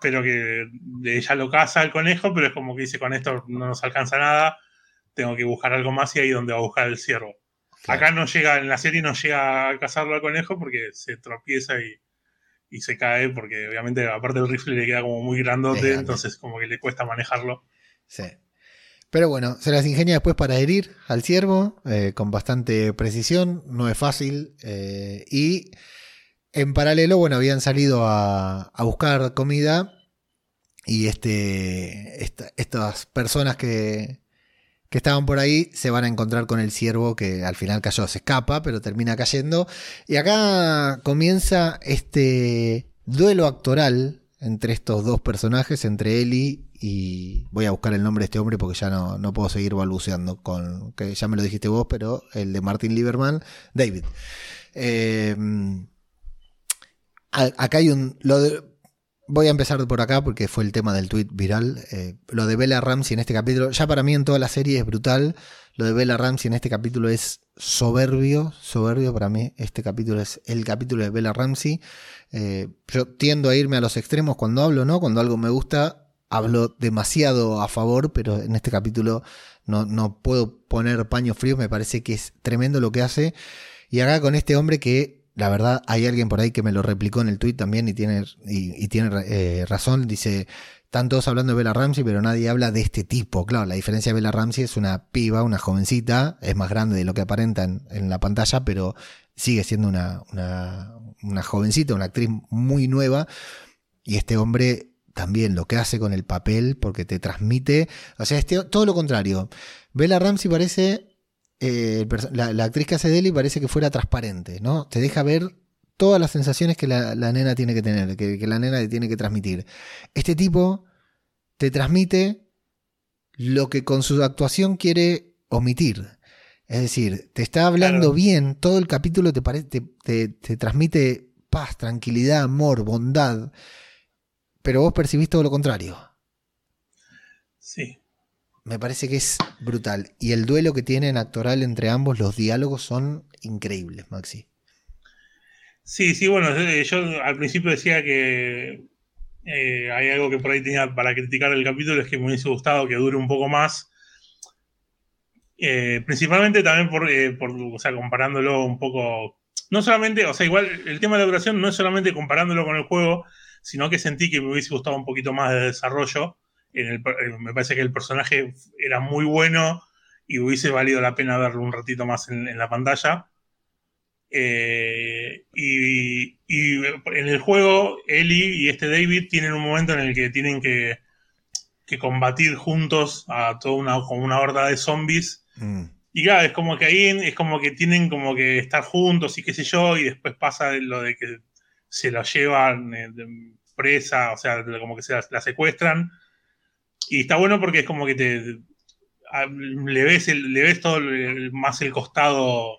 pero que ella lo caza al conejo, pero es como que dice, con esto no nos alcanza nada, tengo que buscar algo más y ahí es donde va a buscar el ciervo. Acá no llega, en la serie no llega a cazarlo al conejo porque se tropieza y, y se cae, porque obviamente aparte del rifle le queda como muy grandote, entonces como que le cuesta manejarlo. Sí. Pero bueno, se las ingenia después para herir al ciervo eh, con bastante precisión, no es fácil. Eh, y en paralelo, bueno, habían salido a, buscar comida y este, estas personas que, que estaban por ahí se van a encontrar con el ciervo que al final cayó, se escapa, pero termina cayendo. Y acá comienza este duelo actoral entre estos dos personajes, entre Eli y voy a buscar el nombre de este hombre porque ya no, no puedo seguir balbuceando con que ya me lo dijiste vos, pero el de Martin Lieberman, David. Eh, acá hay un. Voy a empezar por acá porque fue el tema del tweet viral. Eh, lo de Bella Ramsey en este capítulo, ya para mí en toda la serie es brutal. Lo de Bella Ramsey en este capítulo es soberbio, soberbio para mí. Este capítulo es el capítulo de Bella Ramsey. Eh, yo tiendo a irme a los extremos cuando hablo, ¿no? Cuando algo me gusta, hablo demasiado a favor, pero en este capítulo no, no puedo poner paños fríos, me parece que es tremendo lo que hace. Y acá con este hombre que la verdad hay alguien por ahí que me lo replicó en el tweet también y tiene, y, tiene eh, razón, dice, están todos hablando de Bella Ramsey, pero nadie habla de este tipo. Claro, la diferencia de Bella Ramsey es una piba, una jovencita, es más grande de lo que aparenta en, la pantalla, pero sigue siendo una, una, una jovencita, una actriz muy nueva. Y este hombre también lo que hace con el papel, porque te transmite. O sea, este, todo lo contrario. Bella Ramsey parece. Eh, la, actriz que hace Deli parece que fuera transparente, ¿no? Te deja ver todas las sensaciones que la, nena tiene que tener, que, que, la nena le tiene que transmitir. Este tipo te transmite lo que con su actuación quiere omitir. Es decir, te está hablando bien, todo el capítulo te, te, te transmite paz, tranquilidad, amor, bondad pero vos percibís todo lo contrario. Sí. Me parece que es brutal. Y el duelo que tienen actoral entre ambos, los diálogos son increíbles, Maxi. Sí, sí, bueno, eh, yo al principio decía que eh, hay algo que por ahí tenía para criticar el capítulo, es que me hubiese gustado que dure un poco más. Eh, principalmente también por, por, o sea, comparándolo un poco, no solamente, o sea, igual el tema de la duración no es solamente comparándolo con el juego, sino que sentí que me hubiese gustado un poquito más de desarrollo. En el, eh, me parece que el personaje era muy bueno y hubiese valido la pena verlo un ratito más en, la pantalla. Eh, y, en el juego, Ellie y este David tienen un momento en el que tienen que, combatir juntos a toda una, como una horda de zombies. Mm. Y claro, es como que ahí es como que tienen como que estar juntos y qué sé yo, y después pasa lo de que se la llevan eh, presa, o sea, como que se la, secuestran. Y está bueno porque es como que te le ves le ves todo más el costado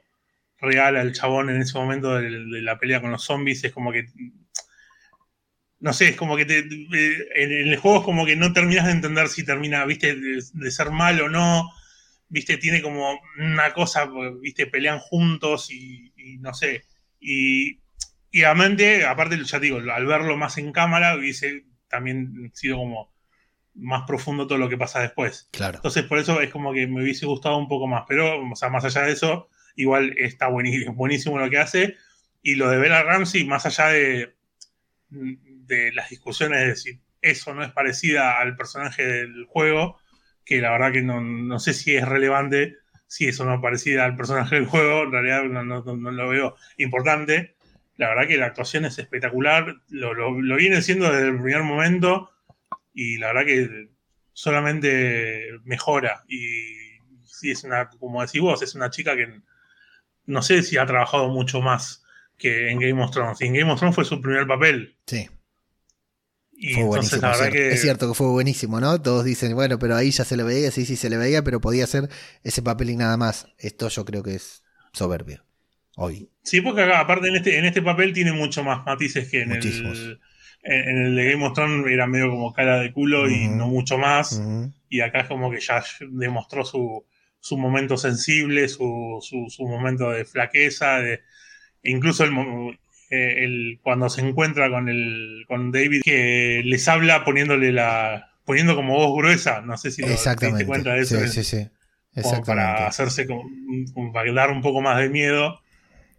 real al chabón en ese momento de, la pelea con los zombies. Es como que no sé, es como que te, en, el juego es como que no terminas de entender si termina, viste, de, ser mal o no, viste, tiene como una cosa, viste, pelean juntos y, no sé, y, y aparte, ya digo, al verlo más en cámara, hubiese también sido como más profundo todo lo que pasa después. Claro. Entonces, por eso es como que me hubiese gustado un poco más, pero, o sea, más allá de eso, igual está buenísimo, [laughs] buenísimo lo que hace. Y lo de Bella Ramsey, más allá de, de las discusiones de si eso no es parecida al personaje del juego, que la verdad que no, sé si es relevante, si eso no es parecida al personaje del juego, en realidad no, lo veo importante. La verdad que la actuación es espectacular, lo, lo, viene siendo desde el primer momento y la verdad que solamente mejora. Y sí, es una, como decís vos, es una chica que no sé si ha trabajado mucho más que en Game of Thrones. Y en Game of Thrones fue su primer papel. Sí. fue buenísimo, Es cierto que fue buenísimo, ¿no? Todos dicen, bueno, pero ahí ya se le veía, sí, sí se le veía, pero podía hacer ese papel y nada más. Esto yo creo que es soberbio. Hoy. Sí, porque acá, aparte en este, en este papel tiene mucho más matices que en el, en, el de Game of Thrones era medio como cara de culo y no mucho más. Y acá es como que ya demostró su, su momento sensible, su, su, momento de flaqueza, de, incluso el, eh, el, cuando se encuentra con, el, con David, que les habla poniéndole la. poniendo como voz gruesa. No sé si lo, te diste cuenta de eso. Sí, sí, sí. para hacerse como, para dar un poco más de miedo.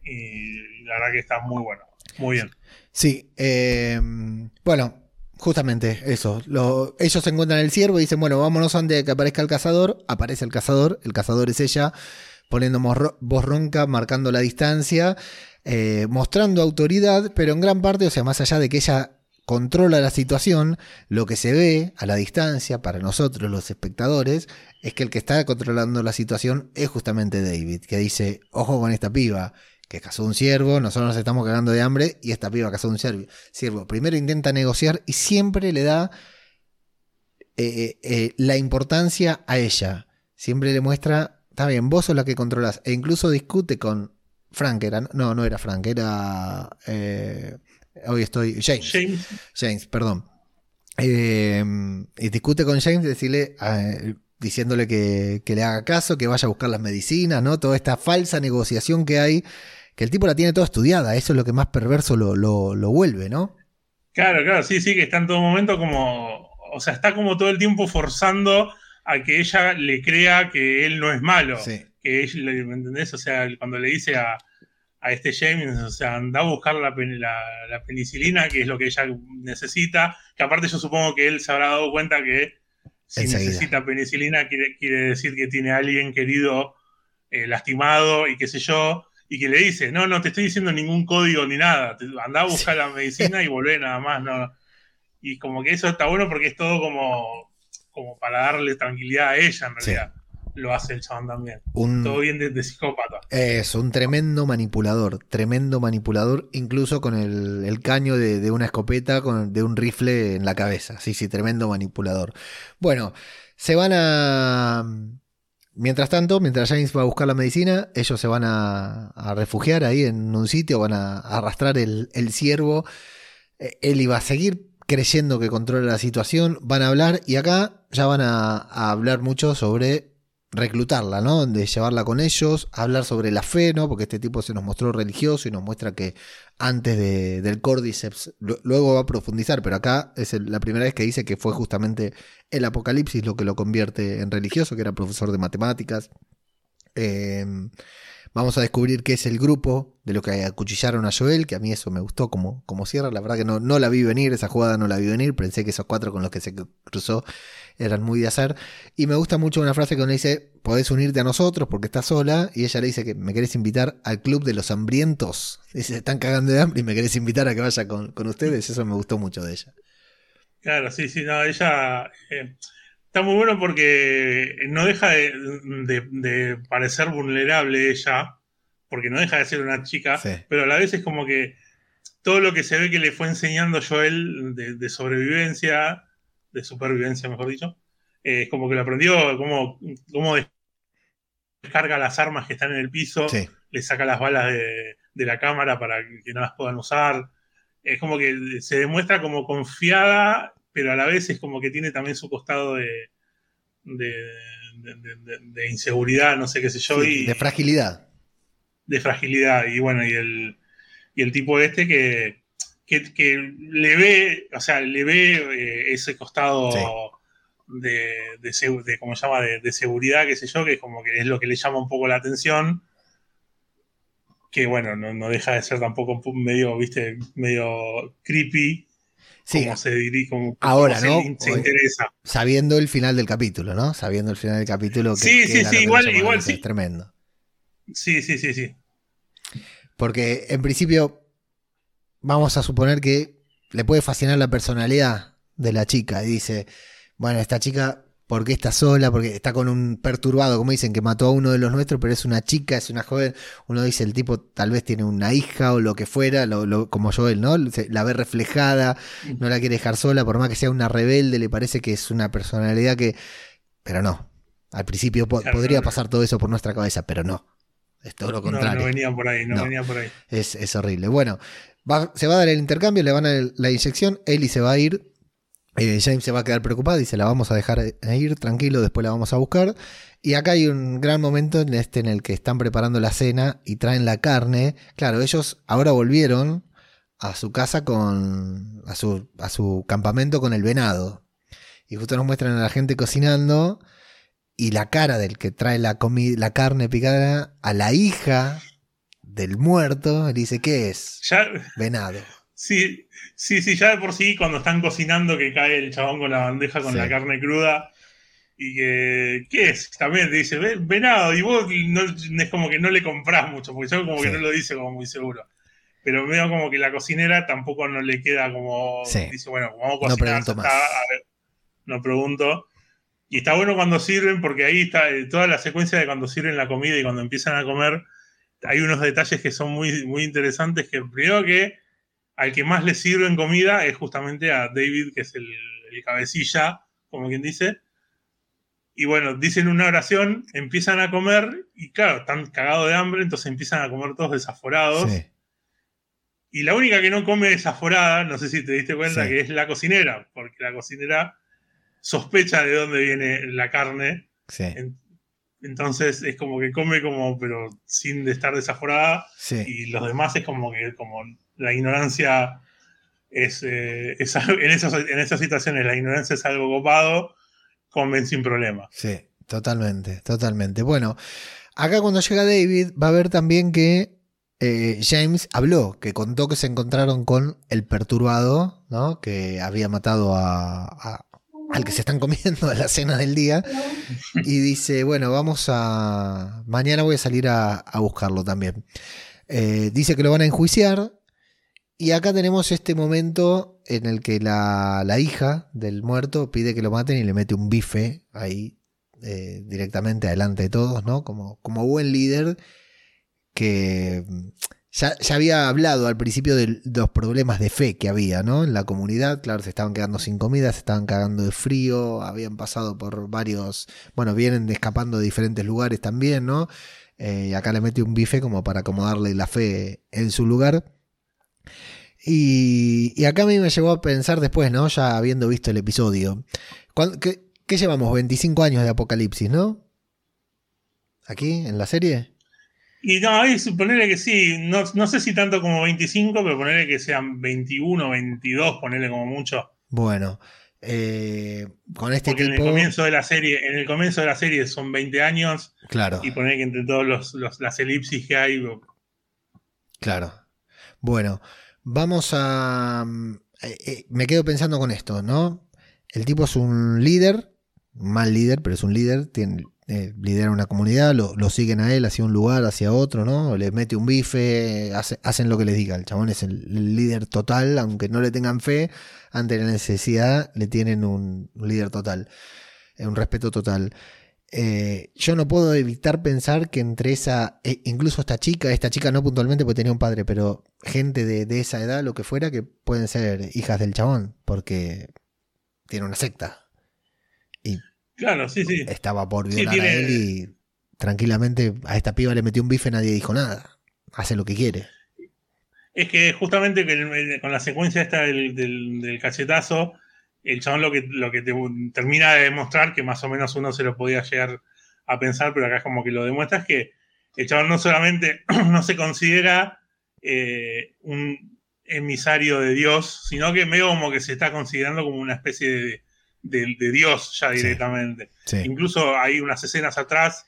Y la verdad que está muy bueno. Muy bien. Sí. Eh, bueno, Justamente eso. ellos se encuentran el ciervo y dicen, bueno, vámonos antes de que aparezca el cazador. Aparece el cazador, el cazador es ella, poniendo voz ronca, marcando la distancia, eh, mostrando autoridad, pero en gran parte, o sea, más allá de que ella controla la situación, lo que se ve a la distancia para nosotros los espectadores es que el que está controlando la situación es justamente David, que dice, ojo con esta piba, que cazó un ciervo, nosotros nos estamos cagando de hambre y esta piba cazó un ciervo. Primero intenta negociar y siempre le da eh, eh, eh, la importancia a ella. Siempre le muestra, está bien, vos sos la que controlas. E incluso discute con Frank, era, no, no era Frank, era... hoy estoy... James. James. James, perdón. y discute con James, decirle, diciéndole que, que, le haga caso, que vaya a buscar las medicinas, ¿no? Toda esta falsa negociación que hay que el tipo la tiene toda estudiada, eso es lo que más perverso lo, lo, vuelve, ¿no? Claro, claro, sí, sí, que está en todo momento como, o sea, está como todo el tiempo forzando a que ella le crea que él no es malo. Que ella, ¿me entendés? O sea, cuando le dice a, este James, o sea, anda a buscar la, la, penicilina, que es lo que ella necesita, que aparte yo supongo que él se habrá dado cuenta que si necesita penicilina quiere, quiere, decir que tiene a alguien querido eh, lastimado y qué sé yo, y que le dice, no, no te estoy diciendo ningún código ni nada, anda a buscar la medicina y volvé nada más, no. Y como que eso está bueno porque es todo como, como para darle tranquilidad a ella, en realidad. Lo hace el chabón también. todo bien de, psicópata. Es un tremendo manipulador, tremendo manipulador, incluso con el, caño de, de, una escopeta, con, de un rifle en la cabeza. Sí, sí, tremendo manipulador. Bueno, se van a Mientras tanto, mientras James va a buscar la medicina, ellos se van a, refugiar ahí en un sitio, van a, arrastrar el, ciervo. Eh, él iba a seguir creyendo que controla la situación, van a hablar y acá ya van a hablar mucho sobre reclutarla, ¿no? De llevarla con ellos, hablar sobre la fe, ¿no? Porque este tipo se nos mostró religioso y nos muestra que antes de, del Cordyceps, luego va a profundizar, pero acá es la primera vez que dice que fue justamente el Apocalipsis lo que lo convierte en religioso, que era profesor de matemáticas. Em, vamos a descubrir qué es el grupo de lo que acuchillaron a Joel, que a mí eso me gustó como, como cierra. La verdad que no, no la vi venir, esa jugada no la vi venir. Pensé que esos cuatro con los que se cruzó eran muy de hacer. Y me gusta mucho una frase que le dice, podés unirte a nosotros porque estás sola. Y ella le dice que me querés invitar al club de los hambrientos. Y se están cagando de hambre y me querés invitar a que vaya con, ustedes. Eso me gustó mucho de ella. Claro, sí, sí, no, ella... Eh, está muy bueno porque no deja de, parecer vulnerable ella, porque no deja de ser una chica, pero a la vez es como que todo lo que se ve que le fue enseñando Joel de sobrevivencia de supervivencia, mejor dicho. Eh, es como que lo aprendió, cómo, cómo descarga las armas que están en el piso, le saca las balas de, la cámara para que no las puedan usar. es como que se demuestra como confiada, pero a la vez es como que tiene también su costado de, de, inseguridad, no sé qué sé yo. y, de fragilidad. De fragilidad. Y bueno, y el, y el tipo este que, que, le ve, o sea, le ve eh, ese costado de, de, ¿cómo se llama? De, seguridad, qué sé yo, que es como que es lo que le llama un poco la atención. Que bueno, no, deja de ser tampoco medio, viste, medio creepy. Sí. Como se diría, como, Ahora, ¿no? Se, interesa. Sabiendo el final del capítulo, ¿no? Sabiendo el final del capítulo. Que, sí, sí, sí, igual, igual sí. Es tremendo. Sí, sí, sí, sí. Porque en principio, vamos a suponer que le puede fascinar la personalidad de la chica. Y dice, bueno, esta chica, ¿por qué está sola? Porque está con un perturbado, como dicen, que mató a uno de los nuestros, pero es una chica, es una joven. Uno dice, el tipo tal vez tiene una hija o lo que fuera, lo, como Joel, ¿no? La ve reflejada, no la quiere dejar sola, por más que sea una rebelde, le parece que es una personalidad que... Pero no. Al principio podría pasar todo eso por nuestra cabeza, pero no. Es todo lo contrario. No, no venían por ahí, no, venían por ahí. Es, es horrible. Bueno, se va a dar el intercambio, le van a dar la inyección, Ellie se va a ir, eh, James se va a quedar preocupado y se la vamos a dejar ir tranquilo, después la vamos a buscar. Y acá hay un gran momento en este en el que están preparando la cena y traen la carne. Claro, ellos ahora volvieron a su casa con. a su, a su campamento con el venado. Y justo nos muestran a la gente cocinando. Y la cara del que trae la, la carne picada a la hija del muerto, le dice, ¿qué es? Venado. Sí, sí, sí, ya de por sí, cuando están cocinando, que cae el chabón con la bandeja con la carne cruda. Y que, ¿qué es? También te dice, venado, y vos no, es como que no le compras mucho, porque yo como que no lo dice como muy seguro. Pero veo como que la cocinera tampoco no le queda como, dice, bueno, vamos a cocinar, no, no pregunto. Y está bueno cuando sirven, porque ahí está eh, toda la secuencia de cuando sirven la comida y cuando empiezan a comer, hay unos detalles que son muy, muy interesantes, que primero que al que más le sirven comida es justamente a David, que es el, cabecilla, como quien dice. Y bueno, dicen una oración, empiezan a comer y claro, están cagados de hambre, entonces empiezan a comer todos desaforados. Y la única que no come desaforada, no sé si te diste cuenta, que es la cocinera, porque la cocinera sospecha de dónde viene la carne. Entonces es como que come como, pero sin estar desaforada. Y los demás es como que como la ignorancia es, eh, en, esas, en esas situaciones, la ignorancia es algo copado, comen sin problema. Sí, totalmente, totalmente. Bueno, acá cuando llega David va a ver también que eh, James habló, que contó que se encontraron con el perturbado, ¿no? Que había matado a, al que se están comiendo a la cena del día. Y dice, bueno, vamos a... Mañana voy a salir a, buscarlo también. Eh, dice que lo van a enjuiciar. Y acá tenemos este momento en el que la, hija del muerto pide que lo maten y le mete un bife ahí eh, directamente adelante de todos, ¿no? Como, como buen líder que ya, había hablado al principio de los problemas de fe que había, ¿no? En la comunidad, claro, se estaban quedando sin comida, se estaban cagando de frío, habían pasado por varios, bueno, vienen escapando de diferentes lugares también, ¿no? Eh, y acá le mete un bife como para acomodarle la fe en su lugar. Y, acá a mí me llevó a pensar después, ¿no? Ya habiendo visto el episodio. ¿Qué, qué llevamos? 25 años de Apocalipsis, ¿no? Aquí, en la serie. Y no, ahí ponerle que sí, no, no, sé si tanto como 25, pero ponerle que sean 21, 22, ponerle como mucho. Bueno, eh, con este Porque En el comienzo de la serie, en el comienzo de la serie son 20 años. Claro. Y poner que entre todos los, las elipsis que hay. Claro. Bueno, vamos a. Eh, eh, me quedo pensando con esto, ¿no? El tipo es un líder, mal líder, pero es un líder, tiene, eh, lidera una comunidad, lo, siguen a él hacia un lugar, hacia otro, ¿no? Le mete un bife, hacen lo que les diga. El chabón es el, líder total, aunque no le tengan fe, ante la necesidad le tienen un, líder total, eh, un respeto total. Eh, yo no puedo evitar pensar que entre esa, e incluso esta chica, esta chica no puntualmente porque tenía un padre, pero gente de, de esa edad, lo que fuera, que pueden ser hijas del chabón, porque tiene una secta. Claro, sí, sí. Estaba por violar a él y tranquilamente a esta piba le metió un bife y nadie dijo nada. Hace lo que quiere. Es que justamente con la secuencia esta del, cachetazo, el chabón lo que, lo que te termina de demostrar, que más o menos uno se lo podía llegar a pensar, pero acá es como que lo demuestra, es que el chabón no solamente [clears throat] no se considera eh, un emisario de Dios, sino que medio como que se está considerando como una especie de, Dios ya directamente. Incluso hay unas escenas atrás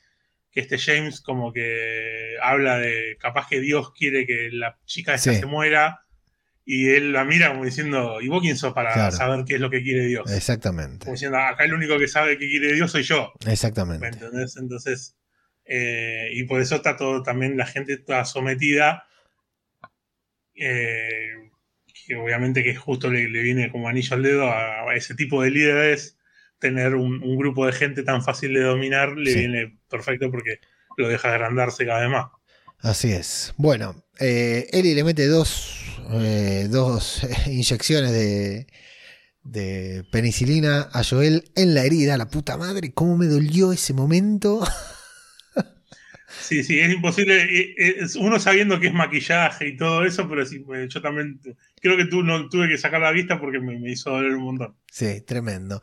que este James como que habla de capaz que Dios quiere que la chica esta se muera y él la mira como diciendo, ¿y vos quién sos para saber qué es lo que quiere Dios? Exactamente. Como diciendo, acá el único que sabe qué quiere Dios soy yo. Exactamente. Entonces, eh, y por eso está todo también la gente toda sometida. Eh, que obviamente que justo le, viene como anillo al dedo a, ese tipo de líderes tener un, grupo de gente tan fácil de dominar le viene perfecto porque lo deja agrandarse cada vez más. Así es. Bueno, eh, Eli le mete dos, eh, dos [laughs] inyecciones de, de penicilina a Joel en la herida. La puta madre, cómo me dolió ese momento. [laughs] Sí, sí, es imposible. Uno sabiendo que es maquillaje y todo eso, pero sí, pues, yo también creo que tú no tuve que sacar la vista porque me, hizo doler un montón. Sí, tremendo.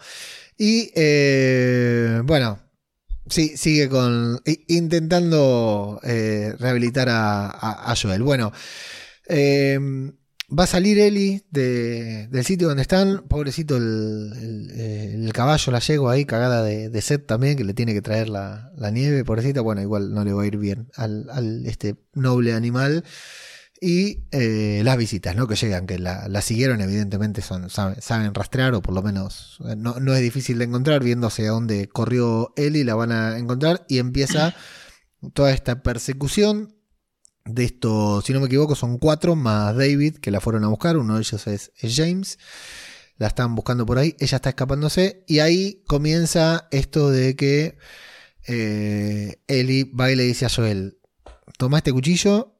Y eh, bueno, sí, sigue con intentando eh, rehabilitar a, Joel. Bueno, eh, Va a salir Eli del sitio donde están. Pobrecito el, caballo, la yegua ahí, cagada de, de, sed también, que le tiene que traer la, nieve, pobrecita. Bueno, igual no le va a ir bien al, este noble animal. Y eh, las visitas, ¿no? Que llegan, que la, siguieron, evidentemente son, saben, rastrear, o por lo menos eh, no, no es difícil de encontrar, viendo hacia dónde corrió Eli, la van a encontrar. Y empieza toda esta persecución de estos, si no me equivoco, son cuatro más David que la fueron a buscar. Uno de ellos es, James. La están buscando por ahí. Ella está escapándose. Y ahí comienza esto de que eh, Ellie va y le dice a Joel: Toma este cuchillo,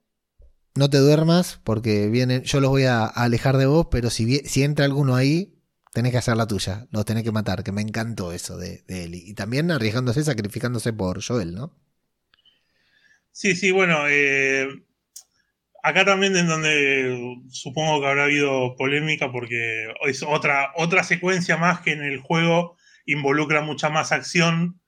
no te duermas, porque vienen. Yo los voy a, alejar de vos, pero si, si entra alguno ahí, tenés que hacer la tuya. Los tenés que matar. Que me encantó eso de, de Ellie. Y también arriesgándose, sacrificándose por Joel, ¿no? Sí, sí, bueno, eh, acá también en donde supongo que habrá habido polémica porque es otra, otra secuencia más que en el juego involucra mucha más acción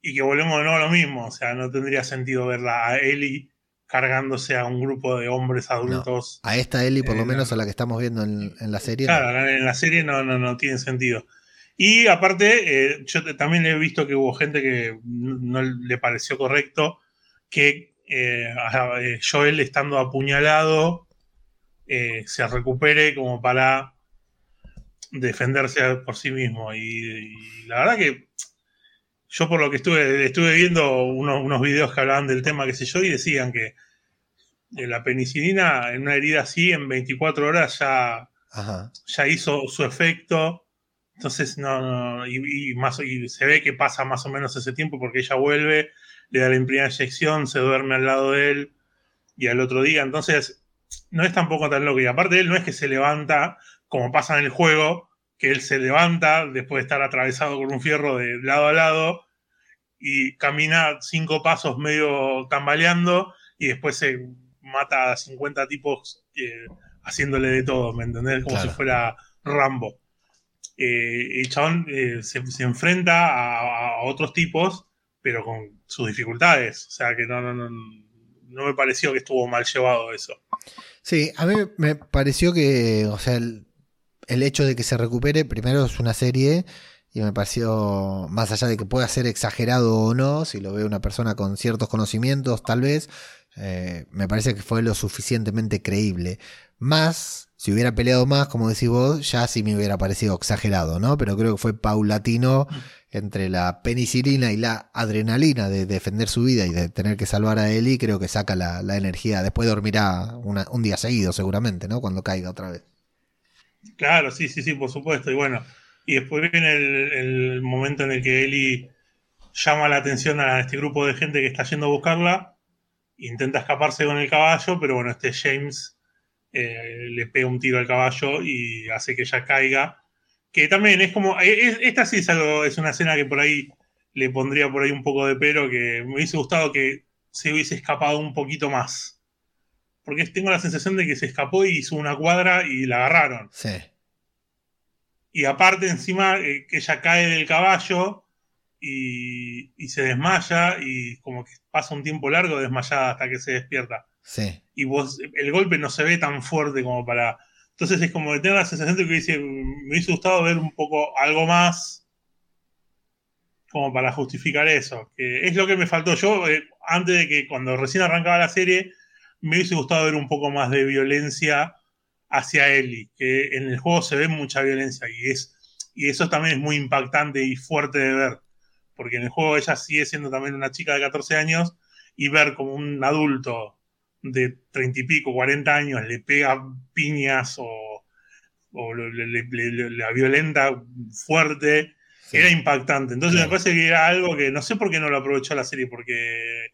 y que volvemos de nuevo a lo mismo, o sea, no tendría sentido verla a Ellie cargándose a un grupo de hombres adultos. a esta Ellie, por lo eh, menos a la que estamos viendo en, la serie. Claro, en la serie no, no, no tiene sentido. Y aparte, eh, yo también he visto que hubo gente que no le pareció correcto que eh, eh, Joel estando apuñalado eh, se recupere como para defenderse por sí mismo. Y, la verdad que yo por lo que estuve, estuve viendo unos, unos, videos que hablaban del tema, qué sé yo, y decían que la penicilina en una herida así en 24 horas ya, ya hizo su efecto. Entonces, no, y, más, y se ve que pasa más o menos ese tiempo porque ella vuelve, le da la primera inyección, se duerme al lado de él y al otro día. Entonces, no es tampoco tan loco. Y aparte, él no es que se levanta, como pasa en el juego, que él se levanta después de estar atravesado con un fierro de lado a lado y camina cinco pasos medio tambaleando y después se mata a 50 tipos eh, haciéndole de todo, ¿me entendés? Como si fuera Rambo. Eh, el chabón eh, se, enfrenta a, otros tipos, pero con sus dificultades. O sea que no, no, no, no me pareció que estuvo mal llevado eso. Sí, a mí me pareció que, o sea, el, hecho de que se recupere, primero es una serie y me pareció, más allá de que pueda ser exagerado o no, si lo ve una persona con ciertos conocimientos, tal vez, eh, me parece que fue lo suficientemente creíble. Más, si hubiera peleado más, como decís vos, ya sí me hubiera parecido exagerado, ¿no? Pero creo que fue paulatino mm entre la penicilina y la adrenalina de defender su vida y de tener que salvar a Eli, creo que saca la, energía. Después dormirá un día seguido, seguramente, ¿no? Cuando caiga otra vez. Claro, sí, sí, sí, por supuesto. Y bueno, y después viene el, momento en el que Eli llama la atención a este grupo de gente que está yendo a buscarla, intenta escaparse con el caballo, pero bueno, este James eh, le pega un tiro al caballo y hace que ella caiga que también es como, eh, esta sí es algo, es una escena que por ahí le pondría por ahí un poco de pero, que me hubiese gustado que se hubiese escapado un poquito más. porque tengo la sensación de que se escapó y hizo una cuadra y la agarraron. Sí. Y aparte, encima, eh, que ella cae del caballo y, y, se desmaya y como que pasa un tiempo largo desmayada hasta que se despierta. Sí. Y vos, el golpe no se ve tan fuerte como para... Entonces es como que tengo la sensación de que dice, me hubiese gustado ver un poco algo más como para justificar eso. Que es lo que me faltó yo, eh, antes de que cuando recién arrancaba la serie, me hubiese gustado ver un poco más de violencia hacia Ellie, que en el juego se ve mucha violencia y, es, y eso también es muy impactante y fuerte de ver, porque en el juego ella sigue siendo también una chica de 14 años y ver como un adulto de 30 y pico, 40 años le pega piñas o, o le, le, le, la violenta fuerte, sí. era impactante. Entonces claro. me parece que era algo que no sé por qué no lo aprovechó la serie, porque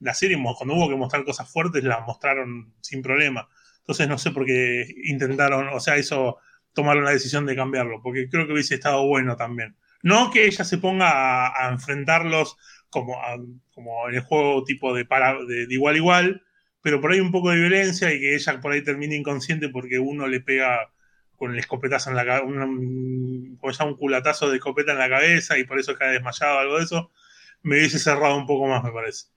la serie cuando hubo que mostrar cosas fuertes la mostraron sin problema. Entonces no sé por qué intentaron, o sea, eso tomaron la decisión de cambiarlo, porque creo que hubiese estado bueno también. No que ella se ponga a, a enfrentarlos como, a, como en el juego tipo de, para, de, de, igual a igual, pero por ahí un poco de violencia y que ella por ahí termine inconsciente porque uno le pega con el escopetazo en la cabeza, un, un culatazo de escopeta en la cabeza y por eso cae desmayado, algo de eso, me hubiese cerrado un poco más, me parece.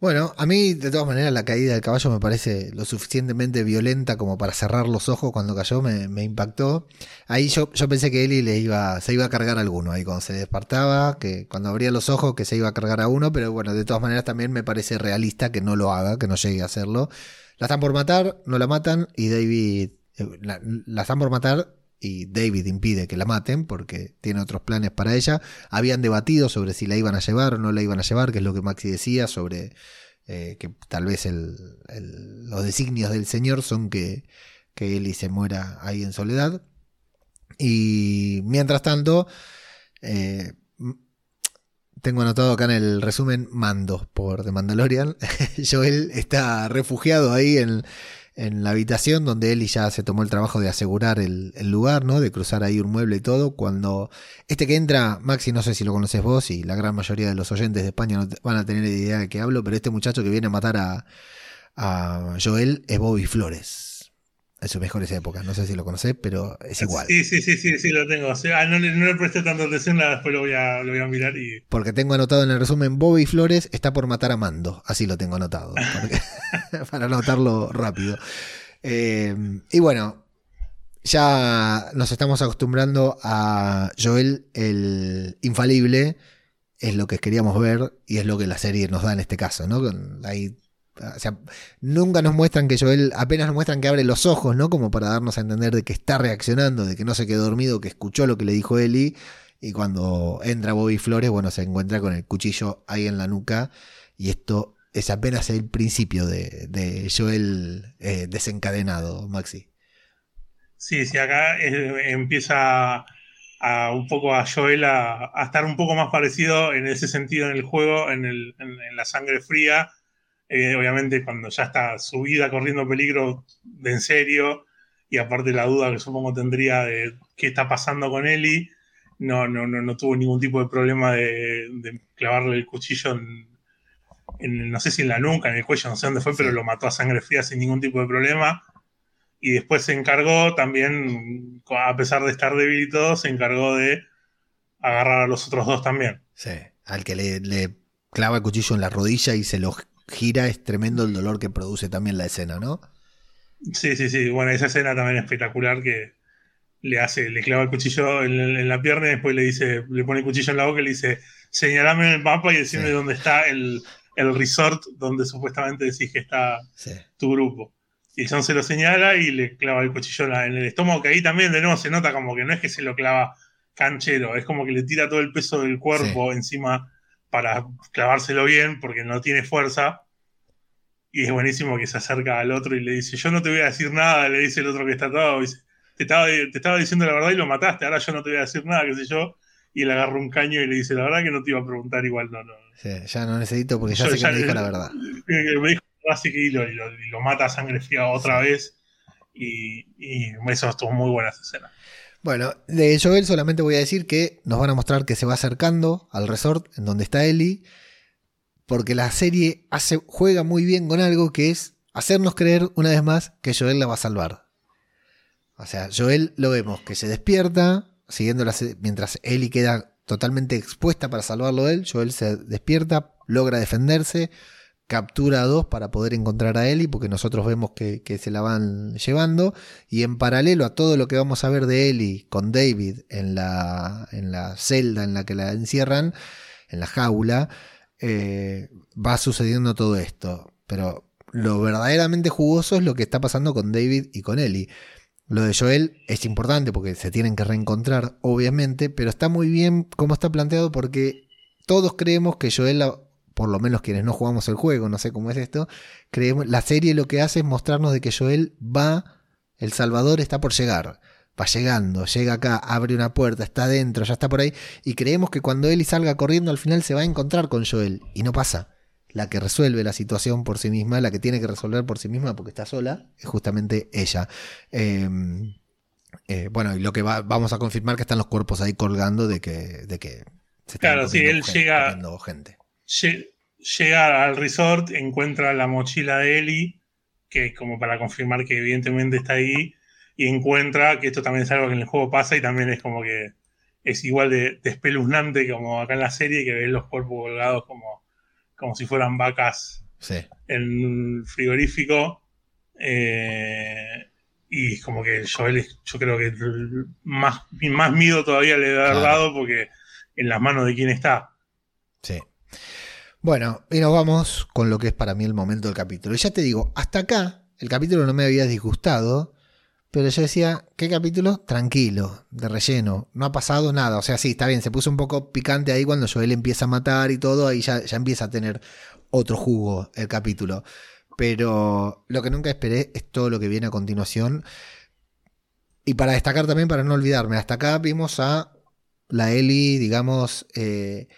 Bueno, a mí de todas maneras la caída del caballo me parece lo suficientemente violenta como para cerrar los ojos cuando cayó, me, impactó. Ahí yo, yo pensé que Eli le iba, se iba a cargar a alguno, ahí cuando se despertaba, que cuando abría los ojos que se iba a cargar a uno, pero bueno, de todas maneras también me parece realista que no lo haga, que no llegue a hacerlo. La están por matar, no la matan y David, la, la están por matar y David impide que la maten porque tiene otros planes para ella. Habían debatido sobre si la iban a llevar o no la iban a llevar, que es lo que Maxi decía sobre eh, que tal vez el, los designios del Señor son que, que Eli se muera ahí en soledad. Y mientras tanto, eh, tengo anotado acá en el resumen Mando por The Mandalorian. [laughs] Joel está refugiado ahí en en la habitación donde Eli ya se tomó el trabajo de asegurar el, el, lugar, ¿no? De cruzar ahí un mueble y todo. Cuando este que entra, Maxi, no sé si lo conoces vos y la gran mayoría de los oyentes de España no van a tener idea de qué hablo, pero este muchacho que viene a matar a, a Joel es Bobby Flores. En sus mejores épocas, no sé si lo conocés, pero es igual. Sí, sí, sí, sí, sí lo tengo. Sea, no, no, le presté tanta atención, después lo voy, a, lo voy a mirar y. Porque tengo anotado en el resumen, Bobby Flores está por matar a Mando. Así lo tengo anotado. [laughs] Porque, [laughs] para anotarlo rápido. Eh, y bueno, ya nos estamos acostumbrando a Joel el infalible. Es lo que queríamos ver y es lo que la serie nos da en este caso, ¿no? Hay nunca nos muestran que Joel, apenas nos muestran que abre los ojos, ¿no? Como para darnos a entender de que está reaccionando, de que no se quedó dormido, que escuchó lo que le dijo Eli. Y cuando entra Bobby Flores, bueno, se encuentra con el cuchillo ahí en la nuca. Y esto es apenas el principio de, Joel eh, desencadenado, Maxi. Sí, sí, acá eh, empieza a un poco a Joel a, estar un poco más parecido en ese sentido en el juego, en la sangre fría eh, obviamente cuando ya está su vida corriendo peligro de en serio, y aparte la duda que supongo tendría de qué está pasando con Eli, no, no, no, no tuvo ningún tipo de problema de, de clavarle el cuchillo en, en, no sé si en la nuca, en el cuello, no sé dónde fue, pero lo mató a sangre fría sin ningún tipo de problema. Y después se encargó también, a pesar de estar débil y todo, se encargó de agarrar a los otros dos también. Sí, al que le, le clava el cuchillo en la rodilla y se lo gira, es tremendo el dolor que produce también la escena, ¿no? Sí, sí, sí. Bueno, esa escena también es espectacular que le hace, le clava el cuchillo en, en la pierna y después le dice, le pone el cuchillo en la boca y le dice, señalame el mapa y decime sí. dónde está el, el, resort donde supuestamente decís que está sí. tu grupo. Y John se lo señala y le clava el cuchillo en el estómago, que ahí también de nuevo se nota como que no es que se lo clava canchero, es como que le tira todo el peso del cuerpo sí. encima para clavárselo bien porque no tiene fuerza. Y es buenísimo que se acerca al otro y le dice, yo no te voy a decir nada, le dice el otro que está todo, dice, te estaba, te estaba diciendo la verdad y lo mataste, ahora yo no te voy a decir nada, qué sé yo. Y le agarra un caño y le dice, la verdad que no te iba a preguntar igual, no, no. Sí, ya no necesito porque ya yo, sé que ya me dijo la verdad. Me dijo así que y lo, y lo, y lo mata a sangre fría otra sí. vez. Y, y eso estuvo muy buena esa escena. Bueno, de Joel solamente voy a decir que nos van a mostrar que se va acercando al resort en donde está Ellie, porque la serie hace, juega muy bien con algo que es hacernos creer una vez más que Joel la va a salvar. O sea, Joel lo vemos que se despierta, siguiendo mientras Ellie queda totalmente expuesta para salvarlo él, Joel se despierta, logra defenderse, captura a dos para poder encontrar a Ellie, porque nosotros vemos que, se la van llevando, y en paralelo a todo lo que vamos a ver de Ellie con David en la, en la celda en la que la encierran, en la jaula, eh, va sucediendo todo esto. Pero lo verdaderamente jugoso es lo que está pasando con David y con Ellie. Lo de Joel es importante porque se tienen que reencontrar, obviamente, pero está muy bien cómo está planteado porque todos creemos que Joel, por lo menos quienes no jugamos el juego, no sé cómo es esto, creemos, la serie lo que hace es mostrarnos de que Joel va, El Salvador está por llegar, va llegando, llega acá, abre una puerta, está adentro, ya está por ahí, y creemos que cuando Ellie salga corriendo al final se va a encontrar con Joel, y no pasa la que resuelve la situación por sí misma, la que tiene que resolver por sí misma porque está sola, es justamente ella. Em, eh, bueno, y lo que vamos a confirmar que están los cuerpos ahí colgando de que, de que se Claro, sí, él llega, gente. Llega al resort, encuentra la mochila de Eli, que es como para confirmar que evidentemente está ahí, y encuentra que esto también es algo que en el juego pasa y también es como que es igual de, de espeluznante como acá en la serie, que ves los cuerpos colgados como como si fueran vacas en un frigorífico. Eh, y como que Joel, yo creo que más, más miedo todavía le debe haber dado porque en las manos de quién está. Sí. Bueno, y nos vamos con lo que es para mí el momento del capítulo. Y ya te digo, hasta acá el capítulo no me había disgustado, pero yo decía, ¿qué capítulo? Tranquilo, de relleno, no ha pasado nada. O sea, sí, está bien, se puso un poco picante ahí cuando Joel empieza a matar y todo, ahí ya, ya empieza a tener otro jugo el capítulo. Pero lo que nunca esperé es todo lo que viene a continuación. Y para destacar también, para no olvidarme, hasta acá vimos a la Ellie, digamos, eh,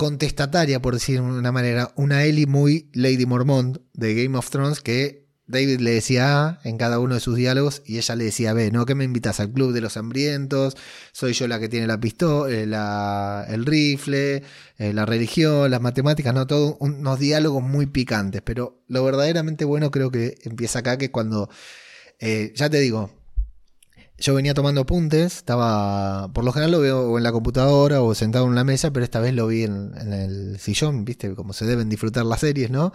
contestataria, por decir de una manera, una Ellie muy Lady Mormont de Game of Thrones que David le decía A en cada uno de sus diálogos y ella le decía B, ¿no? ¿Qué me invitas al club de los hambrientos? Soy yo la que tiene la pistola, eh, el rifle, eh, la religión, las matemáticas, ¿no? Todos unos diálogos muy picantes, pero lo verdaderamente bueno creo que empieza acá, que cuando, eh, ya te digo, yo venía tomando apuntes, estaba, por lo general lo veo en la computadora o sentado en la mesa, pero esta vez lo vi en, en el sillón, viste, como se deben disfrutar las series, ¿no?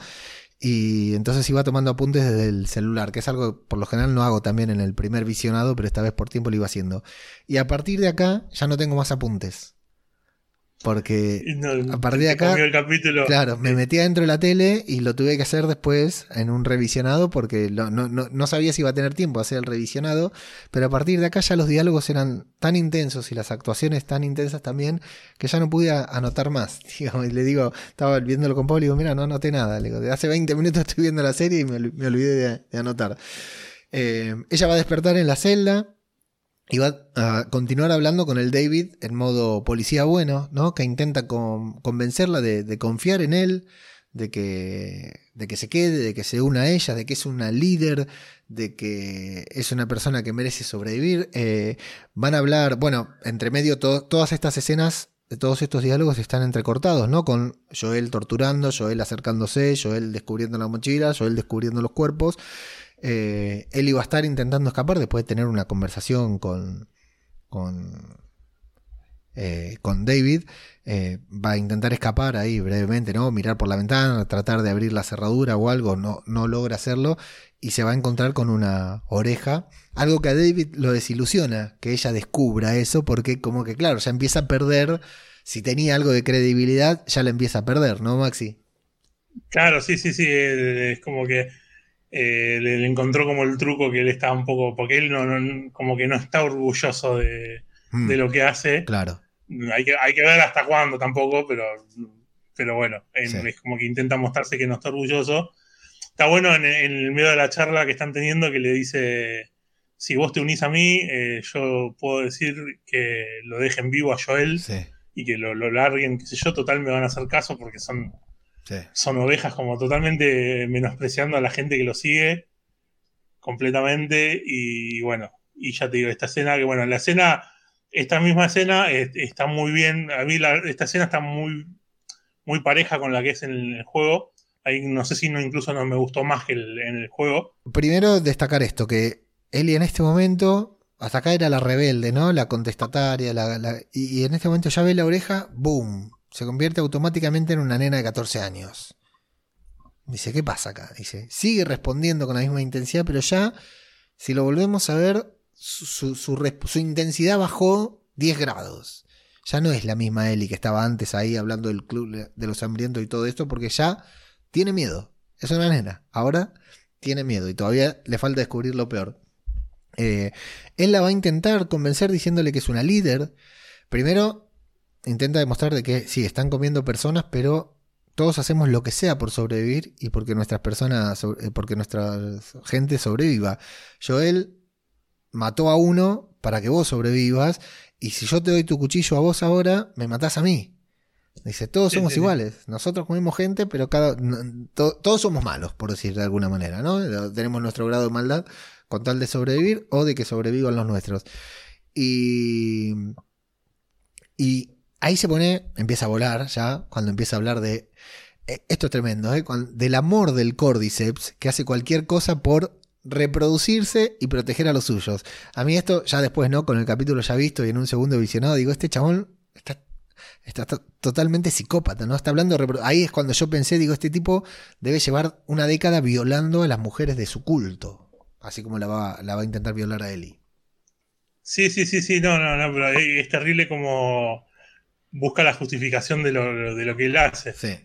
Y entonces iba tomando apuntes desde el celular, que es algo que por lo general no hago también en el primer visionado, pero esta vez por tiempo lo iba haciendo. Y a partir de acá ya no tengo más apuntes. Porque a partir de acá, claro, me metía dentro de la tele y lo tuve que hacer después en un revisionado porque no, sabía si iba a tener tiempo a hacer el revisionado, pero a partir de acá ya los diálogos eran tan intensos y las actuaciones tan intensas también que ya no pude anotar más. [laughs] y le digo, estaba viéndolo con Pablo y digo, mira, no anoté nada. Le digo, de hace 20 minutos estoy viendo la serie y me, olvidé de, anotar. Eh, ella va a despertar en la celda y va a continuar hablando con el David en modo policía bueno, ¿no? Que intenta convencerla de, confiar en él, de que, de que se quede, de que se una a ella, de que es una líder, de que es una persona que merece sobrevivir. Eh, van a hablar, bueno, entre medio todas estas escenas, todos estos diálogos están entrecortados, ¿no? Con Joel torturando, Joel acercándose, Joel descubriendo la mochila, Joel descubriendo los cuerpos. Eh, él iba a estar intentando escapar después de tener una conversación con, con, eh, David. Eh, va a intentar escapar ahí brevemente, ¿no? Mirar por la ventana, tratar de abrir la cerradura o algo, no, no logra hacerlo y se va a encontrar con una oreja. Algo que a David lo desilusiona, que ella descubra eso, porque como que claro, ya empieza a perder, si tenía algo de credibilidad, ya la empieza a perder, ¿no, Maxi? Claro, sí, sí, sí, es como que eh, le, encontró como el truco que él estaba un poco, porque él no, como que no está orgulloso de, mm. lo que hace. Claro. Hay que, hay que ver hasta cuándo tampoco, pero, pero bueno, es como que intenta mostrarse que no está orgulloso. Está bueno en, el medio de la charla que están teniendo que le dice, si vos te unís a mí, eh, yo puedo decir que lo dejen vivo a Joel y que lo, lo larguen, qué sé yo, total me van a hacer caso porque son son ovejas como totalmente menospreciando a la gente que lo sigue completamente. Y bueno, y ya te digo, esta escena, que bueno, la escena, esta misma escena está muy bien. A mí esta escena está muy, muy pareja con la que es en el juego. ahí no sé si no incluso no me gustó más que en el juego. Primero destacar esto, que Ellie en este momento, hasta acá era la rebelde, ¿no? La contestataria, y, y en este momento ya ve la oreja, ¡boom! Se convierte automáticamente en una nena de 14 años. Dice, ¿qué pasa acá? Dice, sigue respondiendo con la misma intensidad, pero ya, si lo volvemos a ver, su, intensidad bajó 10 grados. Ya no es la misma Ellie que estaba antes ahí hablando del club de los hambrientos y todo esto, porque ya tiene miedo. Es una nena. Ahora tiene miedo y todavía le falta descubrir lo peor. Eh, él la va a intentar convencer diciéndole que es una líder. Primero, intenta demostrar de que sí, están comiendo personas, pero todos hacemos lo que sea por sobrevivir y porque nuestras personas, eh, porque nuestra gente sobreviva. Joel mató a uno para que vos sobrevivas, y si yo te doy tu cuchillo a vos ahora, me matás a mí. Dice, todos somos iguales. Nosotros comemos gente, pero cada todos somos malos, por decir de alguna manera, ¿no? Tenemos nuestro grado de maldad con tal de sobrevivir o de que sobrevivan los nuestros. Y, y ahí se pone, empieza a volar ya, cuando empieza a hablar de... Eh, esto es tremendo, ¿eh? del amor del Cordyceps, que hace cualquier cosa por reproducirse y proteger a los suyos. A mí esto, ya después, ¿no? Con el capítulo ya visto y en un segundo visionado, digo, este chabón está, totalmente psicópata, ¿no? Está hablando de Ahí es cuando yo pensé, digo, este tipo debe llevar una década violando a las mujeres de su culto, así como la va, la va a intentar violar a Eli. Sí, sí, sí, sí, no, no, no, pero es terrible como busca la justificación de lo, de lo que él hace. Sí.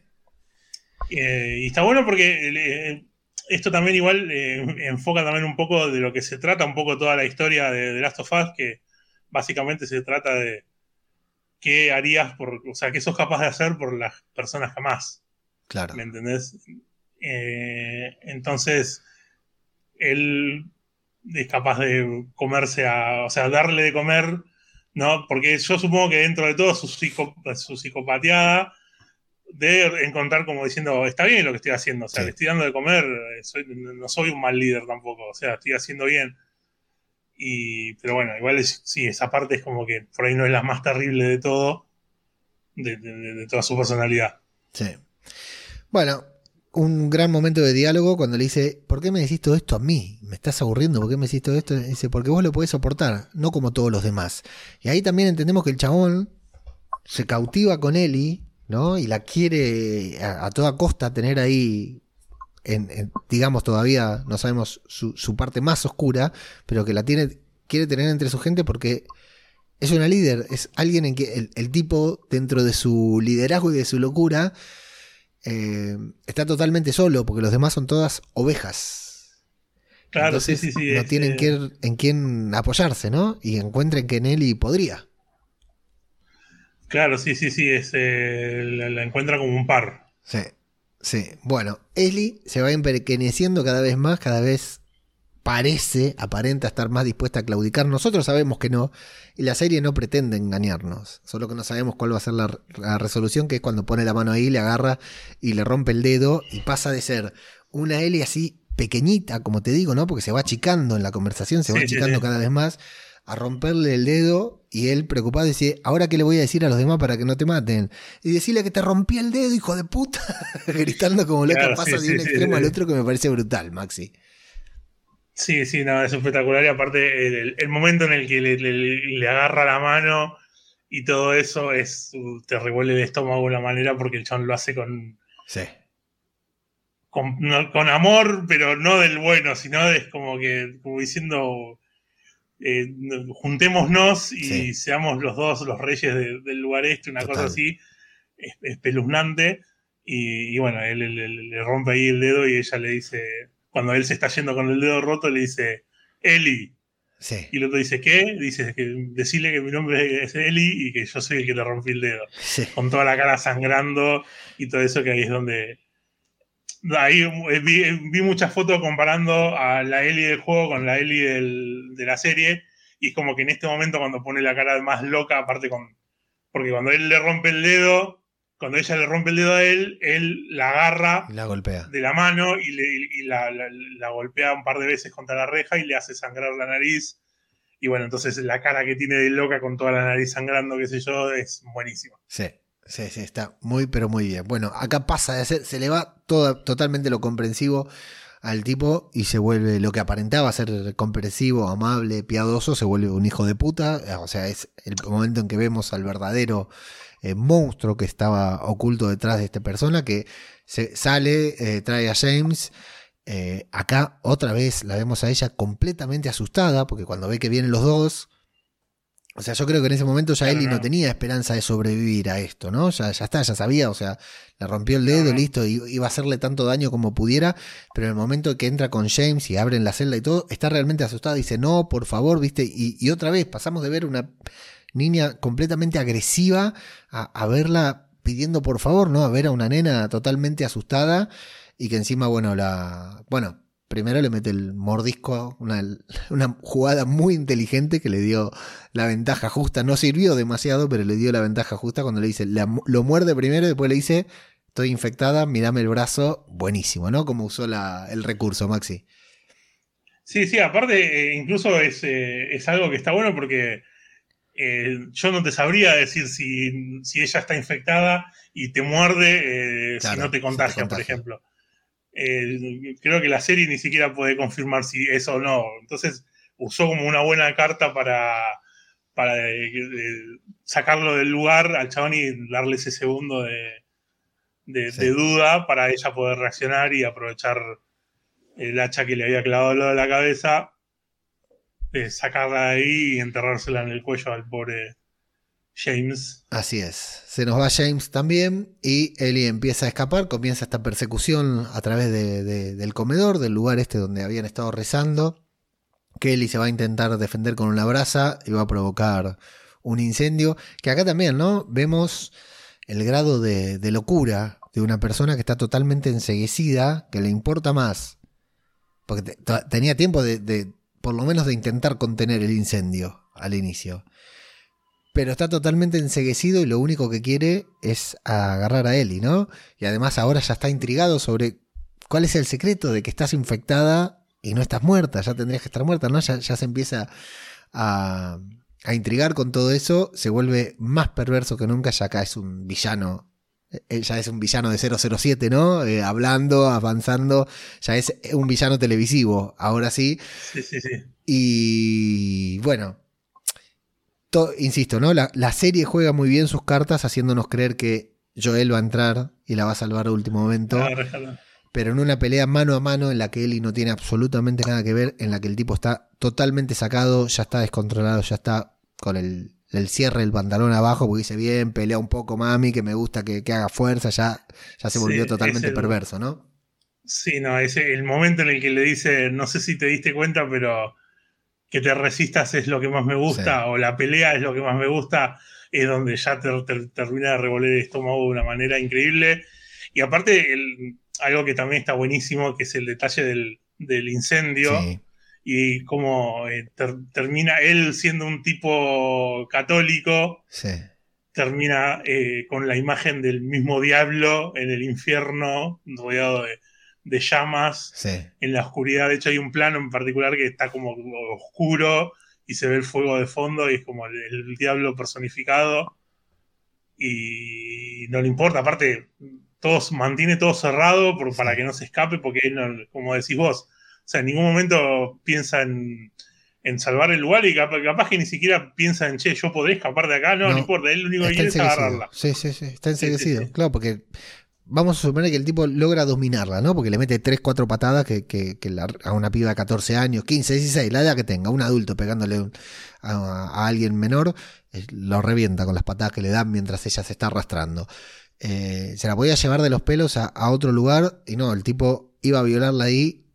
Eh, y está bueno porque eh, esto también igual eh, enfoca también un poco de lo que se trata, un poco toda la historia de, de, Last of Us, que básicamente se trata de qué harías por, o sea, qué sos capaz de hacer por las personas jamás. Claro. ¿Me entendés? Eh, entonces, él es capaz de comerse a, o sea, darle de comer, ¿no? Porque yo supongo que dentro de todo su, su psicopateada de encontrar como diciendo, está bien lo que estoy haciendo, o sea, le estoy dando de comer, eh, no soy un mal líder tampoco, o sea, estoy haciendo bien. Y, pero bueno, igual sí, esa parte es como que por ahí no es la más terrible de todo, de, toda su personalidad. Sí. Bueno, un gran momento de diálogo cuando le dice, ¿por qué me decís todo esto a mí? ¿Me estás aburriendo? ¿Por qué me decís todo esto? Dice, porque vos lo podés soportar, no como todos los demás. Y ahí también entendemos que el chabón se cautiva con Eli ¿no? Y la quiere a, toda costa tener ahí, en, digamos, todavía no sabemos su, su, parte más oscura, pero que la tiene, quiere tener entre su gente porque es una líder, es alguien en que el, tipo, dentro de su liderazgo y de su locura, eh, está totalmente solo, porque los demás son todas ovejas. Claro, sí, sí, sí. No tienen que, en quién apoyarse, ¿no? Y encuentren que Nelly podría. Claro, sí, sí, sí, es, eh, la, encuentra como un par. Sí, sí. Bueno, Ellie se va emperqueneciendo cada vez más, cada vez parece, aparenta estar más dispuesta a claudicar. Nosotros sabemos que no, y la serie no pretende engañarnos, solo que no sabemos cuál va a ser la, resolución, que es cuando pone la mano ahí, le agarra y le rompe el dedo y pasa de ser una Ellie así pequeñita, como te digo, ¿no? Porque se va achicando en la conversación, se va achicando cada vez más a romperle el dedo y él preocupado dice, ¿ahora qué le voy a decir a los demás para que no te maten? Y decirle que te rompí el dedo, hijo de puta, [laughs] gritando como loca, pasa de un extremo al otro que me parece brutal, Maxi. Sí, sí, no, es espectacular y aparte el, momento en el que le, agarra la mano y todo eso es, uh, te revuelve el estómago de una manera porque el chon lo hace con... Sí. Con, con amor, pero no del bueno, sino es como que, como diciendo, eh, juntémonos y seamos los dos los reyes del lugar este, una cosa así, espeluznante. Y, bueno, él, le rompe ahí el dedo y ella le dice, cuando él se está yendo con el dedo roto, le dice, Eli. Y el otro dice, ¿qué? Dice, que decirle que mi nombre es Eli y que yo soy el que le rompí el dedo. Con toda la cara sangrando y todo eso que ahí es donde ahí eh, eh, vi, muchas fotos comparando a la Ellie del juego con la Ellie de la serie. Y es como que en este momento, cuando pone la cara más loca, aparte con. Porque cuando él le rompe el dedo, cuando ella le rompe el dedo a él, él la agarra la golpea. de la mano y, la, golpea un par de veces contra la reja y le hace sangrar la nariz. Y bueno, entonces la cara que tiene de loca con toda la nariz sangrando, qué sé yo, es buenísima. Sí, Sí, sí, está muy, pero muy bien. Bueno, acá pasa de ser, se le va todo, totalmente lo comprensivo al tipo y se vuelve lo que aparentaba ser comprensivo, amable, piadoso, se vuelve un hijo de puta. O sea, es el momento en que vemos al verdadero eh, monstruo que estaba oculto detrás de esta persona que se sale, eh, trae a James. Eh, acá otra vez la vemos a ella completamente asustada porque cuando ve que vienen los dos, o sea, yo creo que en ese momento ya Eli no. tenía esperanza de sobrevivir a esto, ¿no? Ya, ya está, ya sabía, o sea, le rompió el dedo, listo, y iba a hacerle tanto daño como pudiera, pero en el momento que entra con James y abren la celda y todo, está realmente asustada, dice, no, por favor, viste, y, otra vez pasamos de ver una niña completamente agresiva a, verla pidiendo por favor, ¿no? A ver a una nena totalmente asustada y que encima, bueno, la... Bueno, primero le mete el mordisco, una, una, jugada muy inteligente que le dio la ventaja justa. No sirvió demasiado, pero le dio la ventaja justa cuando le dice, lo muerde primero y después le dice, estoy infectada, mirame el brazo. Buenísimo, ¿no? Como usó la, el recurso, Maxi. Sí, sí, aparte, eh, incluso es, eh, es, algo que está bueno porque eh, yo no te sabría decir si, si, ella está infectada y te muerde, si no te contagia, por ejemplo. Eh, creo que la serie ni siquiera puede confirmar si eso o no. Entonces usó como una buena carta para, para eh, sacarlo del lugar al chabón y darle ese segundo de, de, duda para ella poder reaccionar y aprovechar el hacha que le había clavado al lado de la cabeza, eh, sacarla de ahí y enterrársela en el cuello al pobre James. Así es. Se nos va James también y Ellie empieza a escapar, comienza esta persecución a través del comedor, del lugar este donde habían estado rezando. Ellie se va a intentar defender con una brasa y va a provocar un incendio. Que acá también, ¿no? Vemos el grado de, locura de una persona que está totalmente enseguecida, que le importa más. Porque tenía tiempo de, por lo menos, de intentar contener el incendio al inicio pero está totalmente enseguecido y lo único que quiere es agarrar a Ellie, ¿no? Y además ahora ya está intrigado sobre cuál es el secreto de que estás infectada y no estás muerta, ya tendrías que estar muerta, ¿no? Ya, se empieza a, intrigar con todo eso, se vuelve más perverso que nunca, ya acá es un villano. Eh, ya es un villano de 007, ¿no? Eh, hablando, avanzando. Ya es un villano televisivo, ahora sí. Sí, sí, sí. Y bueno, insisto, ¿no? La, serie juega muy bien sus cartas haciéndonos creer que Joel va a entrar y la va a salvar al último momento. pero en una pelea mano a mano en la que Eli no tiene absolutamente nada que ver, en la que el tipo está totalmente sacado, ya está descontrolado, ya está con el, cierre del pantalón abajo, porque dice bien, pelea un poco mami, que me gusta que, haga fuerza, ya, ya se volvió totalmente perverso, ¿no? Sí, no, es el momento en el que le dice, no sé si te diste cuenta, pero que te resistas es lo que más me gusta, o la pelea es lo que más me gusta, es donde ya te, termina de revolver el estómago de una manera increíble. Y aparte, algo que también está buenísimo, que es el detalle del, incendio. Y cómo eh, termina él siendo un tipo católico, termina eh, con la imagen del mismo diablo en el infierno, rodeado de, de llamas en la oscuridad. De hecho, hay un plano en particular que está como oscuro y se ve el fuego de fondo y es como el, diablo personificado. Y no le importa, aparte, todos, mantiene todo cerrado para que no se escape, porque él, como decís vos, sea, en ningún momento piensa en, salvar el lugar y capaz, que ni siquiera piensa en, che, yo podré escapar de acá, no, no, importa, él lo único que quiere es agarrarla. Sí, sí, sí, está enseguecido, claro, porque vamos a suponer que el tipo logra dominarla, ¿no? Porque le mete 3, 4 patadas que, a una piba de 14 años, 15, 16, la edad que tenga, un adulto pegándole a, alguien menor, lo revienta con las patadas que le dan mientras ella se está arrastrando. Eh, se la podía llevar de los pelos a, a, otro lugar y no, el tipo iba a violarla ahí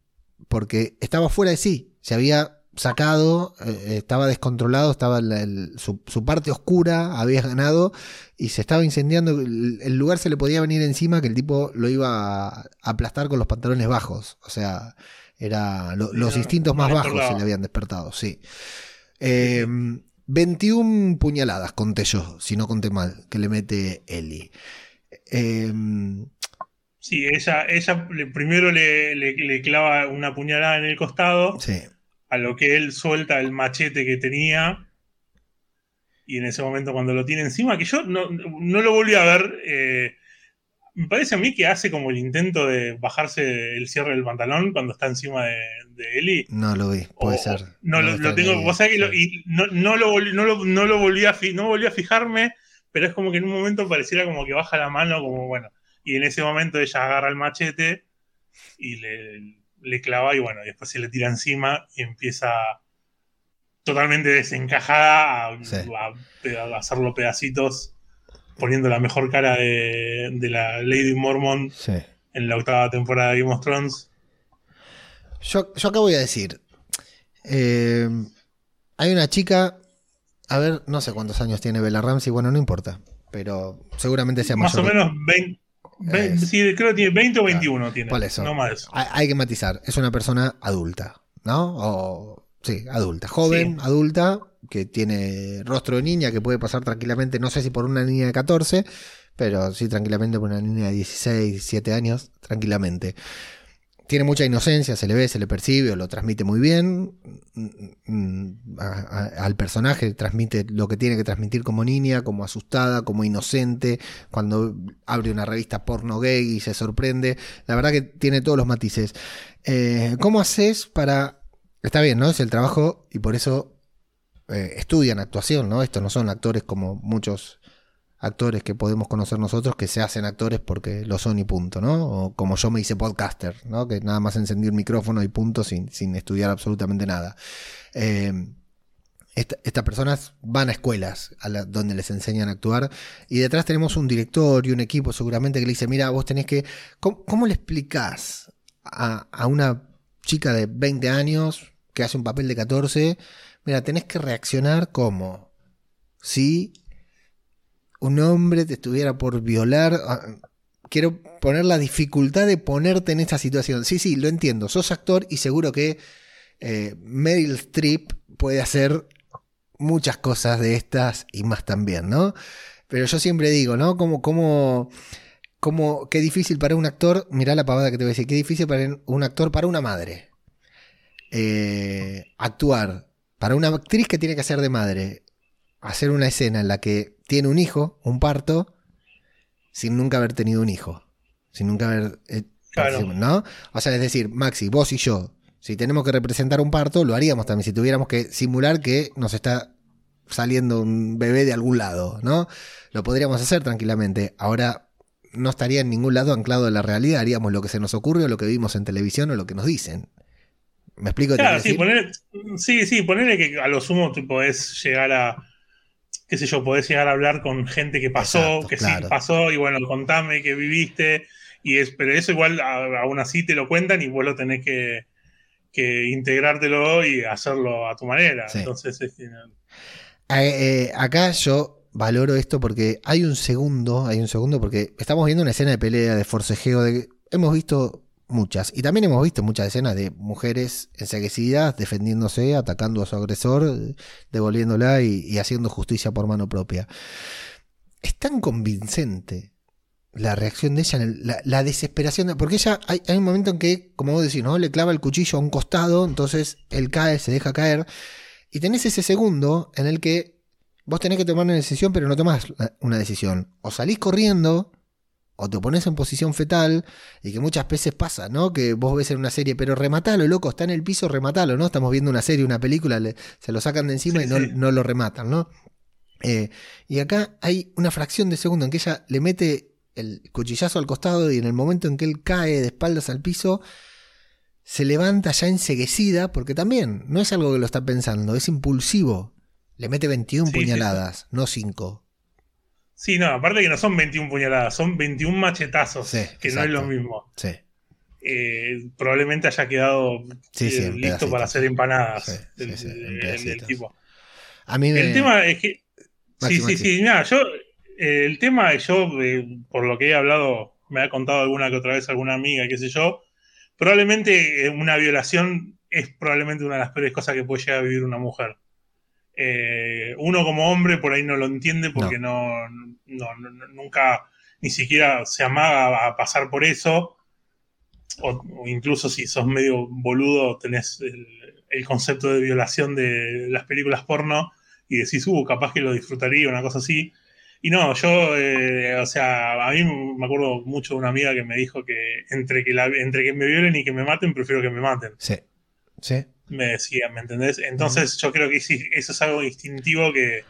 porque estaba fuera de sí, se había sacado, eh, estaba descontrolado, estaba su, parte oscura, había ganado y se estaba incendiando. El, lugar se le podía venir encima que el tipo lo iba a aplastar con los pantalones bajos. O sea, era los instintos más bajos se le habían despertado, sí. 21 em, puñaladas, conté yo, si no conté mal, que le mete Eli. Em, sí, ella, ella primero le, le clava una puñalada en el costado. Sí a lo que él suelta el machete que tenía y en ese momento cuando lo tiene encima, que yo no, lo volví a ver, eh, me parece a mí que hace como el intento de bajarse el cierre del pantalón cuando está encima de, de Eli. No lo vi, puede ser. No, lo, tengo, o sea que y no, no, lo, no, lo, no lo volví a, no volví a fijarme, pero es como que en un momento pareciera como que baja la mano, como bueno, y en ese momento ella agarra el machete y le, le clava y bueno, después se le tira encima y empieza totalmente desencajada a, hacerlo pedacitos, poniendo la mejor cara de, la Lady Mormon en la octava temporada de Game of Thrones. Yo, yo acá voy a decir, eh, hay una chica, a ver, no sé cuántos años tiene Bella Ramsey, bueno, no importa, pero seguramente sea más o menos 20. Sí, creo que tiene 20 o 21 tiene. No más. Hay, hay, que matizar, es una persona adulta, ¿no? O Sí, adulta, joven, adulta, que tiene rostro de niña, que puede pasar tranquilamente, no sé si por una niña de 14, pero sí tranquilamente por una niña de 16, 17 años, tranquilamente. Tiene mucha inocencia, se le ve, se le percibe, lo transmite muy bien. al personaje transmite lo que tiene que transmitir como niña, como asustada, como inocente, cuando abre una revista porno gay y se sorprende. La verdad que tiene todos los matices. Eh, ¿Cómo haces para Está bien, ¿no? Es el trabajo y por eso eh, estudian actuación, ¿no? Estos no son actores como muchos actores que podemos conocer nosotros que se hacen actores porque lo son y punto, ¿no? O como yo me hice podcaster, ¿no? Que nada más encendí un micrófono y punto sin, sin estudiar absolutamente nada. Eh, estas personas van a escuelas donde les enseñan a actuar y detrás tenemos un director y un equipo seguramente que le dice, mira, vos tenés que... ¿Cómo, le explicás a, a una chica de 20 años que hace un papel de 14, mira, tenés que reaccionar como si un hombre te estuviera por violar. Ah, quiero poner la dificultad de ponerte en esta situación. Sí, sí, lo entiendo. Sos actor y seguro que eh, Meryl Streep puede hacer muchas cosas de estas y más también, ¿no? Pero yo siempre digo, ¿no? Como, como, como, qué difícil para un actor, mirá la pavada que te voy a decir, qué difícil para un actor, para una madre. Eh, actuar para una actriz que tiene que ser de madre, hacer una escena en la que tiene un hijo, un parto, sin nunca haber tenido un hijo, sin nunca haber... Eh, ¿No? O sea, es decir, Maxi, vos y yo, si tenemos que representar un parto, lo haríamos también, si tuviéramos que simular que nos está saliendo un bebé de algún lado, ¿no? Lo podríamos hacer tranquilamente. Ahora no estaría en ningún lado anclado en la realidad, haríamos lo que se nos ocurre o lo que vimos en televisión o lo que nos dicen. ¿Me explico? Claro, sí, poner, sí, sí, ponerle que a lo sumo tú podés llegar a, qué sé yo, podés llegar a hablar con gente que pasó, que sí pasó, y bueno, contame que viviste, y es, pero eso igual aún así te lo cuentan y vos lo tenés que, que integrártelo y hacerlo a tu manera. Entonces, eh, eh, acá yo valoro esto porque hay un segundo, hay un segundo, porque estamos viendo una escena de pelea, de forcejeo, de, hemos visto muchas. Y también hemos visto muchas escenas de mujeres enseguecidas, defendiéndose, atacando a su agresor, devolviéndola y, haciendo justicia por mano propia. Es tan convincente la reacción de ella, la, desesperación, porque ella hay, un momento en que, como vos decís, ¿no? le clava el cuchillo a un costado, entonces él cae, se deja caer, y tenés ese segundo en el que vos tenés que tomar una decisión, pero no tomás una decisión. O salís corriendo o te pones en posición fetal, y que muchas veces pasa, ¿no? Que vos ves en una serie, pero rematalo, loco, está en el piso, rematalo, ¿no? Estamos viendo una serie, una película, se lo sacan de encima y no, lo rematan, ¿no? Eh, y acá hay una fracción de segundo en que ella le mete el cuchillazo al costado y en el momento en que él cae de espaldas al piso, se levanta ya enseguecida, porque también no es algo que lo está pensando, es impulsivo. Le mete 21 puñaladas, no 5. Sí, no, aparte que no son 21 puñaladas, son 21 machetazos, que no es lo mismo. Sí. Eh, probablemente haya quedado eh, listo para hacer empanadas el, tipo. A mí El tema es que. sí, sí, sí, nada, yo. Eh, el tema, yo, por lo que he hablado, me ha contado alguna que otra vez alguna amiga, qué sé yo. Probablemente una violación es probablemente una de las peores cosas que puede llegar a vivir una mujer. Eh, uno como hombre por ahí no lo entiende porque no. nunca ni siquiera se amaga a pasar por eso. O, incluso si sos medio boludo, tenés el, concepto de violación de las películas porno y decís, uh, capaz que lo disfrutaría, una cosa así. Y no, yo, eh, o sea, a mí me acuerdo mucho de una amiga que me dijo que entre que, la, entre que me violen y que me maten, prefiero que me maten. Sí, sí. Me decía, ¿me entendés? Entonces yo creo que eso es algo instintivo que,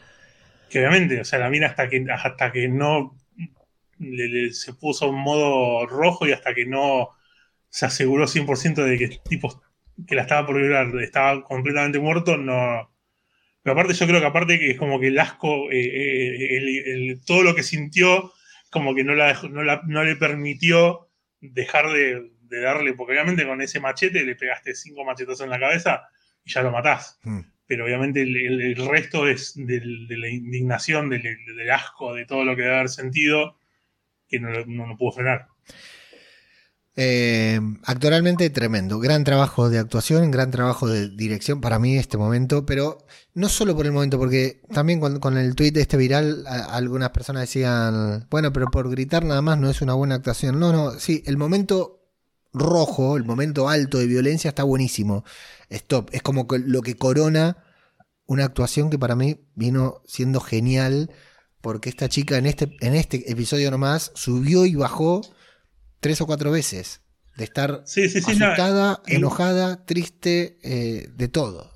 que obviamente, o sea, la mina hasta que, hasta que no se puso en modo rojo y hasta que no se aseguró 100% de que el tipo que la estaba por violar estaba completamente muerto, no. Pero aparte, yo creo que aparte que es como que el asco, eh, eh, todo lo que sintió, como que no, la, no, le permitió dejar de, darle, porque obviamente con ese machete le pegaste cinco machetas en la cabeza y ya lo matás. Hmm. Pero obviamente el, resto es de, la indignación, del, asco, de todo lo que debe haber sentido, que no, no pudo frenar. Eh, actualmente tremendo, gran trabajo de actuación, gran trabajo de dirección para mí este momento, pero no solo por el momento, porque también con, el tweet de este viral algunas personas decían, bueno, pero por gritar nada más no es una buena actuación. No, no, sí, el momento rojo, el momento alto de violencia está buenísimo. Stop, es como lo que corona una actuación que para mí vino siendo genial, porque esta chica en este, en este episodio nomás subió y bajó tres o cuatro veces. De estar asustada, enojada, triste, eh, de todo.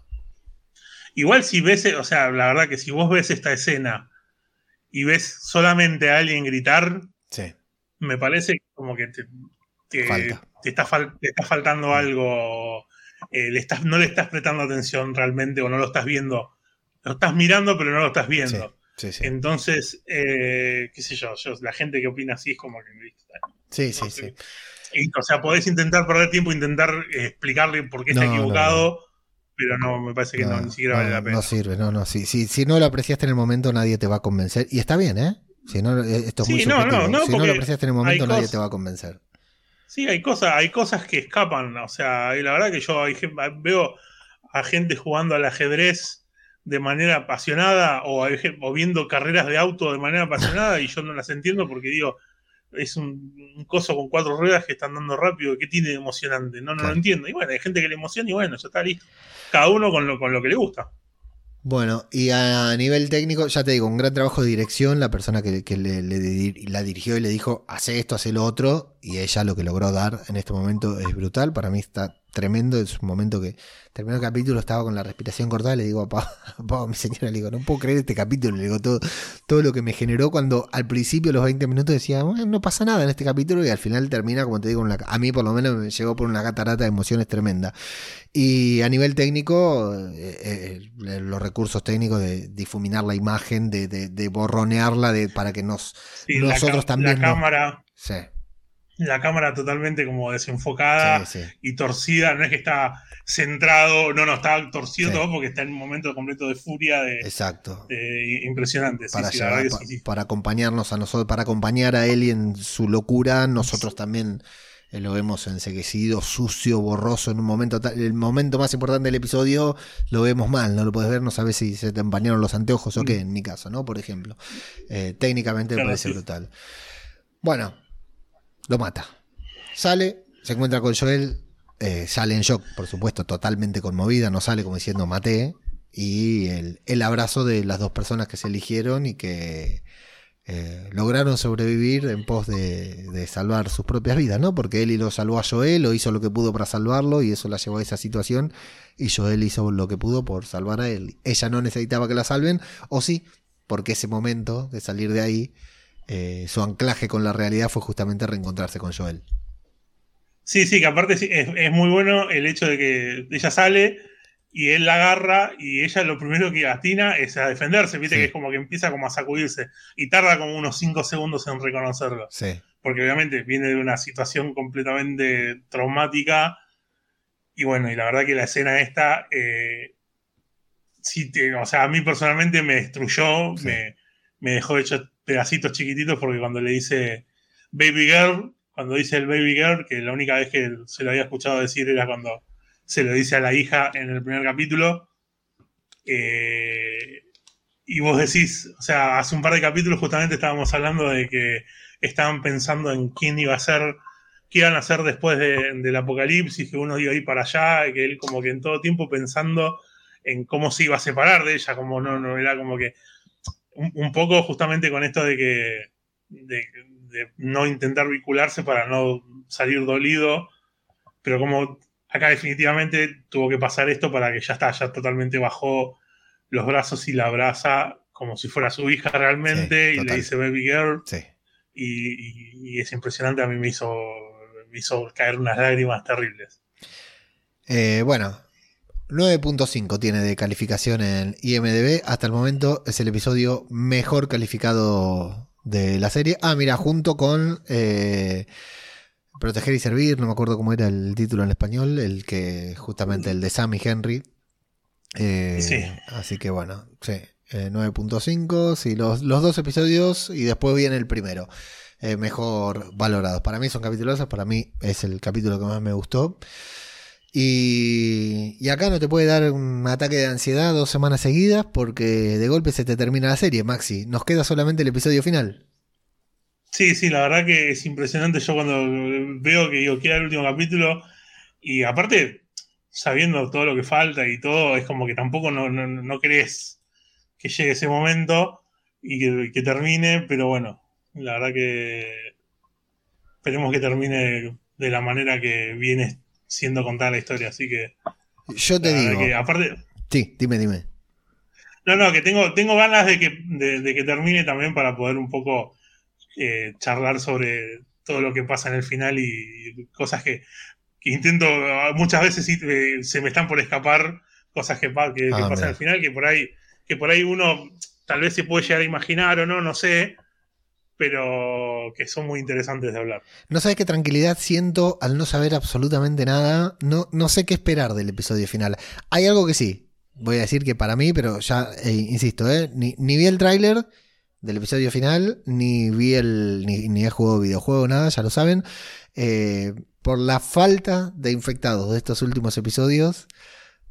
Igual si ves, o sea, la verdad que si vos ves esta escena y ves solamente a alguien gritar, me parece como que te, está, faltando mm. algo, eh, le estás, no le estás prestando atención realmente o no lo estás viendo. Lo estás mirando, pero no lo estás viendo. Entonces, eh, qué sé yo, la gente que opina así es como que... Sí, sí, sí. o sea, podés intentar perder tiempo, intentar eh, explicarle por qué está equivocado, pero no, me parece que no, ni siquiera vale la pena. No sirve, no, no. Si, si, si no lo apreciaste en el momento, nadie te va a convencer. Y está bien, ¿eh? Si no, eh, esto es muy subjetivo. si no lo apreciaste en el momento, nadie te va a convencer. Sí, hay cosas, hay cosas que escapan. O sea, la verdad que yo veo a gente jugando al ajedrez de manera apasionada o, o, viendo carreras de auto de manera apasionada y yo no las entiendo porque digo, es un, coso con cuatro ruedas que están dando rápido, ¿qué tiene de emocionante? No, no lo entiendo. Y bueno, hay gente que le emociona y bueno, ya está listo. Cada uno con lo, con lo que le gusta. Bueno, y a nivel técnico, ya te digo, un gran trabajo de dirección, la persona que, le, la dirigió y le dijo, hace esto, hace lo otro, y ella lo que logró dar en este momento es brutal, para mí está tremendo, es un momento que terminó el capítulo, estaba con la respiración cortada, le digo a Pau, [laughs] mi señora, le digo, no puedo creer este capítulo, le digo todo, todo lo que me generó cuando al principio, los 20 minutos, decía, no pasa nada en este capítulo, y al final termina, como te digo, a mí por lo menos me llegó por una catarata de emociones tremenda. Y a nivel técnico, eh, eh, los recursos técnicos de difuminar la imagen, de, de, borronearla, de, para que nos nosotros también... La cámara. Sí la cámara totalmente como desenfocada y torcida, no es que está centrado, no, no, está torcido todo porque está en un momento completo de furia de, Exacto. impresionante. Para, para acompañarnos a nosotros, para acompañar a él en su locura, nosotros también eh, lo vemos enseguecido, sucio, borroso en un momento, el momento más importante del episodio lo vemos mal, no lo puedes ver, no sabes si se te empañaron los anteojos o qué, mm. en mi caso, ¿no? Por ejemplo. Eh, técnicamente me parece brutal. Bueno, lo mata. Sale, se encuentra con Joel, eh, sale en shock, por supuesto, totalmente conmovida, no sale como diciendo maté, y el, abrazo de las dos personas que se eligieron y que eh, lograron sobrevivir en pos de, salvar sus propias vidas, ¿no? Porque Eli lo salvó a Joel, o hizo lo que pudo para salvarlo y eso la llevó a esa situación, y Joel hizo lo que pudo por salvar a él. Ella no necesitaba que la salven, o sí, porque ese momento de salir de ahí eh, su anclaje con la realidad fue justamente reencontrarse con Joel. Sí, sí, que aparte es, muy bueno el hecho de que ella sale y él la agarra y ella lo primero que atina es a defenderse, viste que es como que empieza como a sacudirse y tarda como unos 5 segundos en reconocerlo. Sí. Porque obviamente viene de una situación completamente traumática y bueno, y la verdad que la escena esta, eh, sí, o sea, a mí personalmente me destruyó, me, me dejó hecho pedacitos chiquititos porque cuando le dice Baby Girl, cuando dice el Baby Girl, que la única vez que se lo había escuchado decir era cuando se lo dice a la hija en el primer capítulo. Eh, y vos decís, o sea, hace un par de capítulos justamente estábamos hablando de que estaban pensando en quién iba a ser, qué iban a hacer después del apocalipsis, que uno iba a ir para allá, que él como que en todo tiempo pensando en cómo se iba a separar de ella, como no, no era como que un, poco justamente con esto de que de, no intentar vincularse para no salir dolido, pero como acá definitivamente tuvo que pasar esto para que ya está, ya totalmente bajó los brazos y la abraza como si fuera su hija realmente y le dice baby girl. Y, es impresionante, a mí me hizo, me hizo caer unas lágrimas terribles. Eh, bueno, 9.5 tiene de calificación en IMDB. Hasta el momento es el episodio mejor calificado de la serie. Ah, mira, junto con eh, Proteger y Servir, no me acuerdo cómo era el título en español, el que justamente el de Sammy Henry. Eh, sí. Así que bueno, sí. 9.5, eh, sí, los, los, dos episodios y después viene el primero. mejor valorados. Para mí son capítulos, para mí es el capítulo que más me gustó. Y, acá no te puede dar un ataque de ansiedad dos semanas seguidas porque de golpe se te termina la serie, Maxi. Nos queda solamente el episodio final. Sí, sí, la verdad que es impresionante. Yo cuando veo que digo, queda el último capítulo y aparte, sabiendo todo lo que falta y todo, es como que tampoco no, no, crees que llegue ese momento y que termine, pero bueno, la verdad que esperemos que termine de la manera que viene siendo contada la historia, así que. Yo te digo. aparte. Sí, dime, dime. No, no, que tengo, tengo ganas de que, de, que termine también para poder un poco eh, charlar sobre todo lo que pasa en el final y, cosas que, intento, muchas veces eh, se me están por escapar cosas que, que, ah, pasan al final, que por ahí, que por ahí uno tal vez se puede llegar a imaginar o no, no sé, pero que son muy interesantes de hablar. No sabes qué tranquilidad siento al no saber absolutamente nada. No, no sé qué esperar del episodio final. Hay algo que sí. Voy a decir que para mí, pero ya eh, insisto, eh, ni, vi el tráiler del episodio final, ni vi el. ni, he jugado videojuego, nada, ya lo saben. Eh, por la falta de infectados de estos últimos episodios,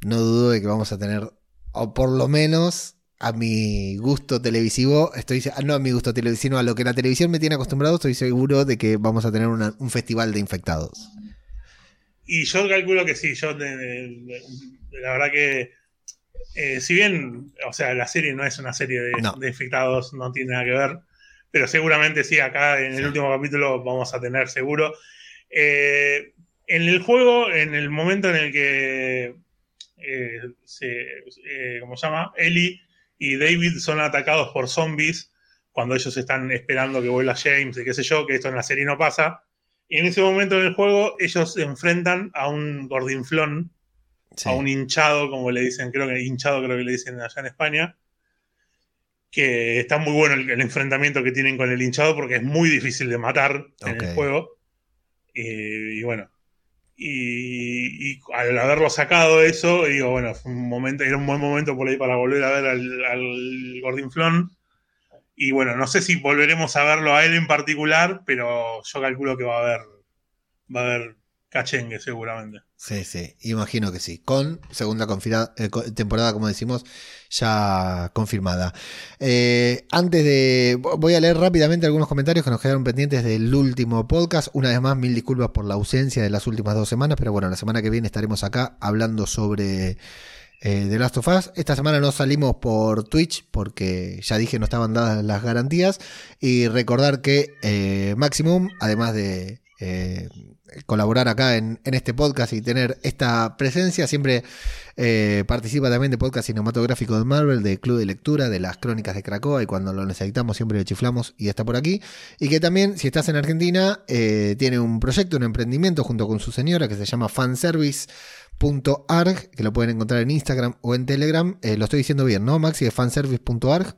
no dudo de que vamos a tener, o por lo menos, a mi gusto televisivo, estoy no a mi gusto televisivo, a lo que la televisión me tiene acostumbrado, estoy seguro de que vamos a tener un festival de infectados. Y yo calculo que sí, yo la verdad que eh, si bien, o sea, la serie no es una serie de, infectados, no tiene nada que ver, pero seguramente sí, acá en el último capítulo vamos a tener seguro. Eh, en el juego, en el momento en el que eh, se, ¿cómo se llama? Ellie y David son atacados por zombies cuando ellos están esperando que vuelva James y qué sé yo, que esto en la serie no pasa. Y en ese momento del juego ellos se enfrentan a un gordinflón, a un hinchado, como le dicen, creo que hinchado creo que le dicen allá en España, que está muy bueno el, enfrentamiento que tienen con el hinchado porque es muy difícil de matar en el juego. y bueno, y, al haberlo sacado eso, digo, bueno, fue un momento, era un buen momento por ahí para volver a ver al, al Gordinflón. Y bueno, no sé si volveremos a verlo a él en particular, pero yo calculo que va a haber, va a haber cachengue seguramente. Sí, sí, imagino que sí. Con segunda eh, temporada, como decimos, ya confirmada. Eh, antes de. Voy a leer rápidamente algunos comentarios que nos quedaron pendientes del último podcast. Una vez más, mil disculpas por la ausencia de las últimas dos semanas, pero bueno, la semana que viene estaremos acá hablando sobre. Eh, The Last of Us. Esta semana no salimos por Twitch porque ya dije no estaban dadas las garantías. Y recordar que eh, Maximum, además de colaborar acá en, este podcast y tener esta presencia. Siempre eh, participa también de podcast cinematográfico de Marvel, de Club de Lectura, de las Crónicas de Cracoa y cuando lo necesitamos siempre le chiflamos y está por aquí. Y que también, si estás en Argentina, eh, tiene un proyecto, un emprendimiento junto con su señora que se llama fanservice.arg, que lo pueden encontrar en Instagram o en Telegram. Eh, lo estoy diciendo bien, ¿no, Maxi? De fanservice.arg.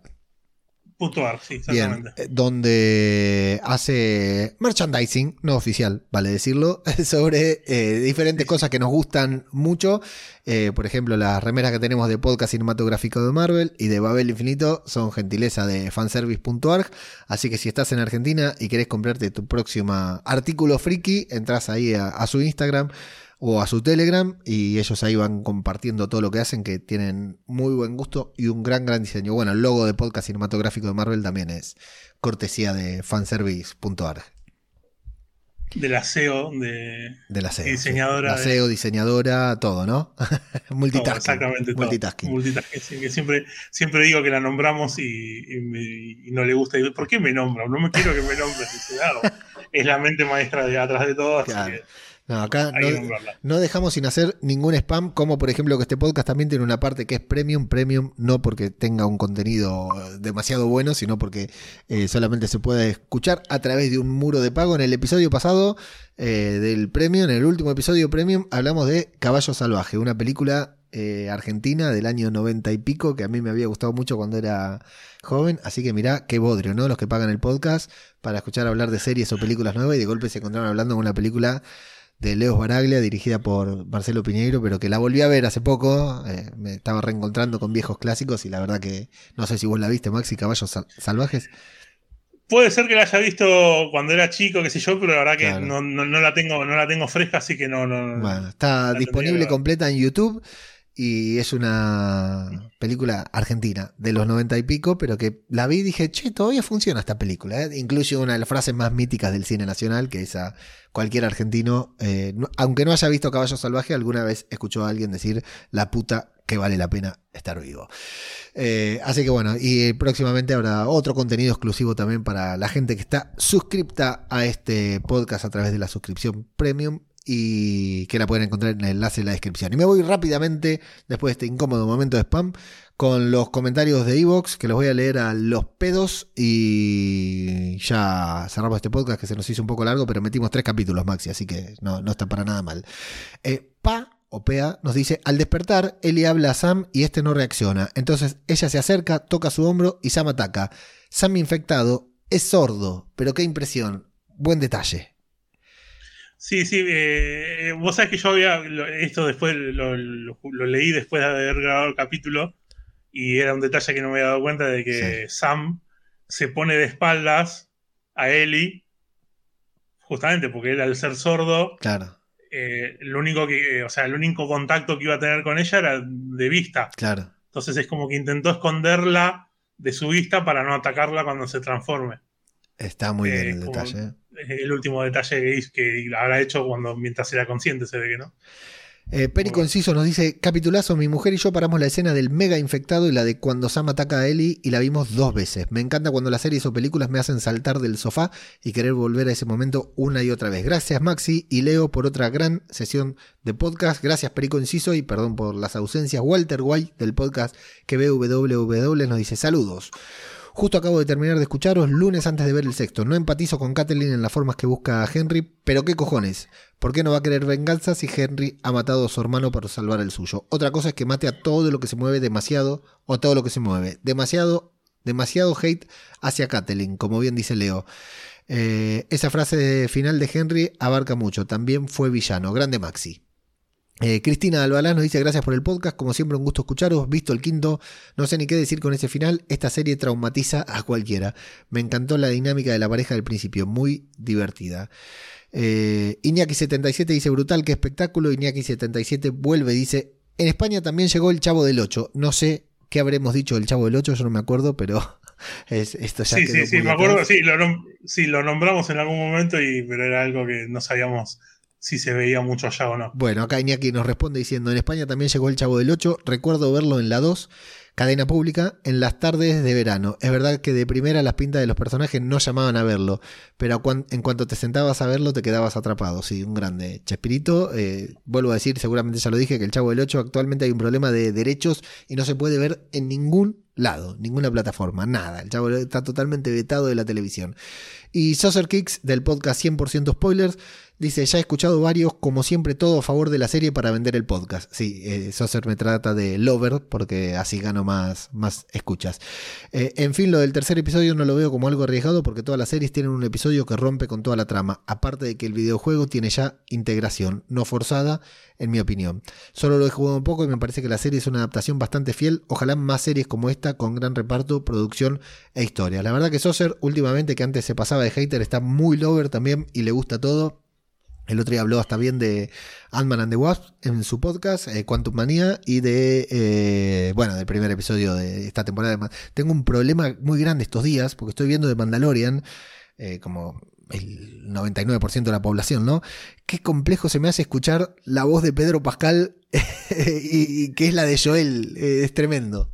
Sí, exactamente. Eh, donde hace merchandising, no oficial, vale decirlo, [laughs] sobre eh, diferentes cosas que nos gustan mucho. Eh, por ejemplo, las remeras que tenemos de podcast cinematográfico de Marvel y de Babel Infinito son gentileza de fanservice.org. Así que si estás en Argentina y querés comprarte tu próximo artículo friki, entras ahí a su Instagram o a su Telegram y ellos ahí van compartiendo todo lo que hacen, que tienen muy buen gusto y un gran, gran diseño. Bueno, el logo de podcast cinematográfico de Marvel también es cortesía de fanservice.org. de la SEO, de, de la SEO, diseñadora. La SEO, diseñadora, todo, ¿no? [laughs] multitasking. exactamente, multitasking. multitasking. Que siempre, siempre digo que la nombramos y, no le gusta. ¿Por qué me nombran? No me quiero que me nombren. es la mente maestra de atrás de todo. Así que, no, acá no, dejamos sin hacer ningún spam, como por ejemplo que este podcast también tiene una parte que es premium, premium no porque tenga un contenido demasiado bueno, sino porque eh, solamente se puede escuchar a través de un muro de pago. En el episodio pasado eh, del premium, en el último episodio premium, hablamos de Caballo Salvaje, una película eh, argentina del año 90 y pico que a mí me había gustado mucho cuando era joven. Así que mirá qué bodrio, ¿no? Los que pagan el podcast para escuchar hablar de series o películas nuevas y de golpe se encontraron hablando de una película de Leos Baraglia, dirigida por Marcelo Piñeiro, pero que la volví a ver hace poco. Eh, me estaba reencontrando con viejos clásicos y la verdad que no sé si vos la viste, Maxi, Caballos Salvajes. Puede ser que la haya visto cuando era chico, qué sé yo, pero la verdad que no, la tengo, no la tengo fresca, así que no. no bueno, está disponible completa en YouTube y es una película argentina de los noventa y pico, pero que la vi y dije, che, todavía funciona esta película. ¿eh? Incluye una de las frases más míticas del cine nacional, que es a cualquier argentino, eh, aunque no haya visto Caballo Salvaje, alguna vez escuchó a alguien decir, la puta que vale la pena estar vivo. Eh, así que bueno, y próximamente habrá otro contenido exclusivo también para la gente que está suscripta a este podcast a través de la suscripción premium y que la pueden encontrar en el enlace en la descripción. Y me voy rápidamente, después de este incómodo momento de spam, con los comentarios de Evox, que los voy a leer a los pedos y ya cerramos este podcast que se nos hizo un poco largo, pero metimos tres capítulos, Maxi, así que no, está para nada mal. Eh, pa o Pea nos dice, al despertar, Eli habla a Sam y este no reacciona. Entonces ella se acerca, toca su hombro y Sam ataca. Sam infectado es sordo, pero qué impresión. Buen detalle. Sí, sí, eh, vos sabés que yo había, esto después lo, leí después de haber grabado el capítulo y era un detalle que no me había dado cuenta de que Sam se pone de espaldas a Ellie, justamente porque él al ser sordo, claro. Eh, lo único que, o sea, el único contacto que iba a tener con ella era de vista. Claro. Entonces es como que intentó esconderla de su vista para no atacarla cuando se transforme. Está muy bien eh, el detalle el último detalle que, habrá hecho cuando mientras era consciente, se ve que no. Eh, Peri Conciso nos dice: Capitulazo, mi mujer y yo paramos la escena del mega infectado y la de cuando Sam ataca a Ellie y la vimos dos veces. Me encanta cuando las series o películas me hacen saltar del sofá y querer volver a ese momento una y otra vez. Gracias, Maxi y Leo, por otra gran sesión de podcast. Gracias, Peri Conciso, y perdón por las ausencias. Walter White del podcast que www nos dice: Saludos. Justo acabo de terminar de escucharos lunes antes de ver el sexto. No empatizo con Kathleen en las formas que busca a Henry, pero qué cojones. ¿Por qué no va a querer venganza si Henry ha matado a su hermano para salvar el suyo? Otra cosa es que mate a todo lo que se mueve demasiado o todo lo que se mueve. Demasiado, demasiado hate hacia Kathleen, como bien dice Leo. Eh, esa frase final de Henry abarca mucho. También fue villano. Grande Maxi. Eh, Cristina Albalá nos dice gracias por el podcast, como siempre un gusto escucharos, visto el quinto, no sé ni qué decir con ese final, esta serie traumatiza a cualquiera. Me encantó la dinámica de la pareja del principio, muy divertida. Eh, Iñaki77 dice brutal, qué espectáculo. Iñaki77 vuelve, dice, en España también llegó el Chavo del 8, no sé qué habremos dicho del Chavo del 8, yo no me acuerdo, pero [laughs] es, esto ya Sí, sí, sí, me acuerdo, sí lo, sí, lo nombramos en algún momento, y, pero era algo que no sabíamos si se veía mucho allá o no. Bueno, acá Iñaki nos responde diciendo, en España también llegó el Chavo del 8, recuerdo verlo en la 2, cadena pública, en las tardes de verano. Es verdad que de primera las pintas de los personajes no llamaban a verlo, pero en cuanto te sentabas a verlo te quedabas atrapado. Sí, un grande. Chespirito, eh, vuelvo a decir, seguramente ya lo dije, que el Chavo del 8 actualmente hay un problema de derechos y no se puede ver en ningún lado, ninguna plataforma, nada. El Chavo está totalmente vetado de la televisión. Y Saucer Kicks del podcast 100% Spoilers Dice, ya he escuchado varios, como siempre, todo a favor de la serie para vender el podcast. Sí, eh, me trata de Lover, porque así gano más, más escuchas. Eh, en fin, lo del tercer episodio no lo veo como algo arriesgado, porque todas las series tienen un episodio que rompe con toda la trama. Aparte de que el videojuego tiene ya integración, no forzada, en mi opinión. Solo lo he jugado un poco y me parece que la serie es una adaptación bastante fiel. Ojalá más series como esta, con gran reparto, producción e historia. La verdad que Saucer, últimamente, que antes se pasaba de hater, está muy Lover también y le gusta todo. El otro día habló hasta bien de Ant-Man and the Wasp en su podcast, eh, Quantum Manía, y de, eh, bueno, del primer episodio de esta temporada. Tengo un problema muy grande estos días, porque estoy viendo de Mandalorian, eh, como el 99% de la población, ¿no? Qué complejo se me hace escuchar la voz de Pedro Pascal [laughs] y, que es la de Joel, es tremendo.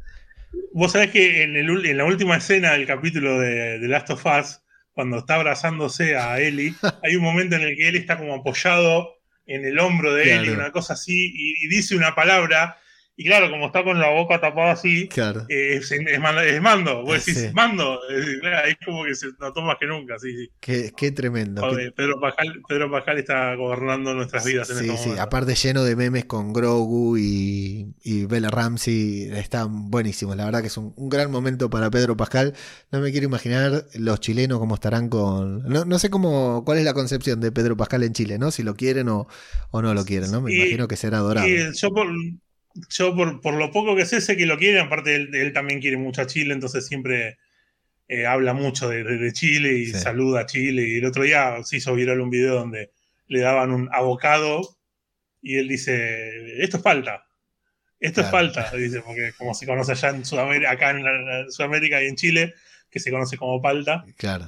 Vos sabés que en, en, la última escena del capítulo de, de, Last of Us, cuando está abrazándose a Ellie, hay un momento en el que él está como apoyado en el hombro de Ellie, una cosa así, y dice una palabra y claro, como está con la boca tapada así, eh, es, mando. Vos decís, mando. Es, como que se notó más que nunca. Sí, sí. Qué, tremendo. Pedro, Pascal, está gobernando nuestras vidas en sí, este Sí, aparte lleno de memes con Grogu y, y Bella Ramsey. Están buenísimos. La verdad que es un, gran momento para Pedro Pascal. No me quiero imaginar los chilenos cómo estarán con. No, sé cómo cuál es la concepción de Pedro Pascal en Chile, ¿no? Si lo quieren o, o no lo quieren, ¿no? Me imagino que será adorado. yo por yo por, lo poco que sé, sé que lo quiere, aparte él, también quiere mucho a Chile, entonces siempre eh, habla mucho de, Chile y saluda a Chile. Y el otro día se hizo viral un video donde le daban un abocado y él dice, esto es falta, esto es falta, dice, porque como se conoce allá en Sudamérica, acá en, Sudamérica y en Chile, que se conoce como palta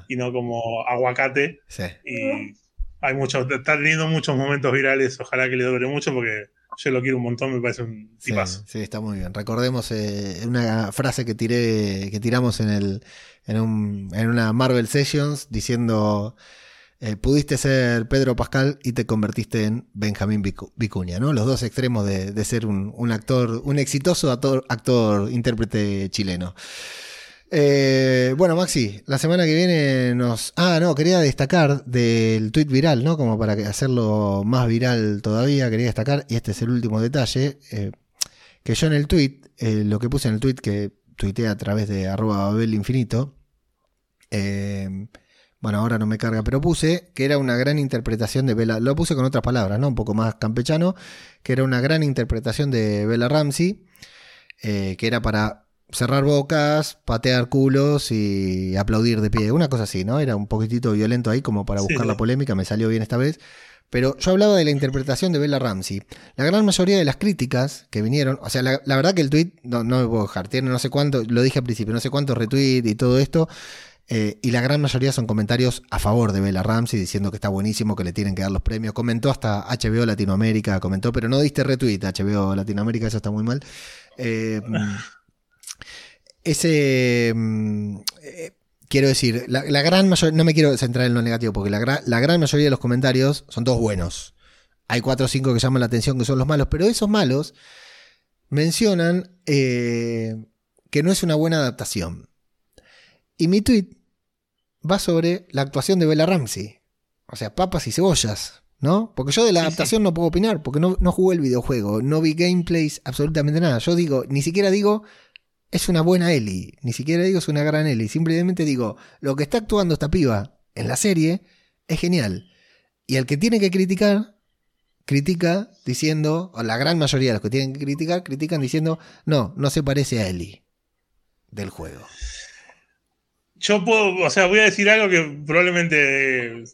y no como aguacate. Y hay muchos, está teniendo muchos momentos virales, ojalá que le dure mucho porque yo lo quiero un montón, me parece un tipazo. Sí, está muy bien. Recordemos eh, una frase que tiré, que tiramos en el, en, un, en una Marvel Sessions diciendo eh, pudiste ser Pedro Pascal y te convertiste en Benjamín Vicuña, ¿no? Los dos extremos de, ser un, un, actor, un exitoso actor, actor intérprete chileno. Eh, bueno, Maxi, la semana que viene nos. Ah, no, quería destacar del tweet viral, ¿no? Como para hacerlo más viral todavía, quería destacar, y este es el último detalle, eh, que yo en el tweet, eh, lo que puse en el tweet que tuiteé a través de arroba Babel bueno, ahora no me carga, pero puse que era una gran interpretación de Bella, lo puse con otras palabras, ¿no? Un poco más campechano, que era una gran interpretación de Bella Ramsey, que era para cerrar bocas, patear culos y aplaudir de pie. Una cosa así, ¿no? Era un poquitito violento ahí como para buscar la polémica, me salió bien esta vez. Pero yo hablaba de la interpretación de Bella Ramsey. La gran mayoría de las críticas que vinieron, o sea, la, verdad que el tweet, no, no me puedo dejar, tiene no sé cuánto, lo dije al principio, no sé cuántos retweets y todo esto. Eh, y la gran mayoría son comentarios a favor de Bella Ramsey, diciendo que está buenísimo, que le tienen que dar los premios. Comentó hasta HBO Latinoamérica, comentó, pero no diste retweet HBO Latinoamérica, eso está muy mal. Eh, [laughs] ese... Mm, eh, quiero decir, la, gran mayoría, no me quiero centrar en lo negativo, porque la, gran mayoría de los comentarios son todos buenos. Hay cuatro o cinco que llaman la atención que son los malos, pero esos malos mencionan eh, que no es una buena adaptación. Y mi tweet va sobre la actuación de Bella Ramsey. O sea, papas y cebollas, ¿no? Porque yo de la adaptación no puedo opinar, porque no, no jugué el videojuego, no vi gameplays, absolutamente nada. Yo digo, ni siquiera digo es una buena Ellie. Ni siquiera digo es una gran Ellie. Simplemente digo, lo que está actuando esta piba en la serie es genial. Y el que tiene que criticar, critica diciendo, o la gran mayoría de los que tienen que criticar, critican diciendo, no, no se parece a Ellie del juego. Yo puedo, o sea, voy a decir algo que probablemente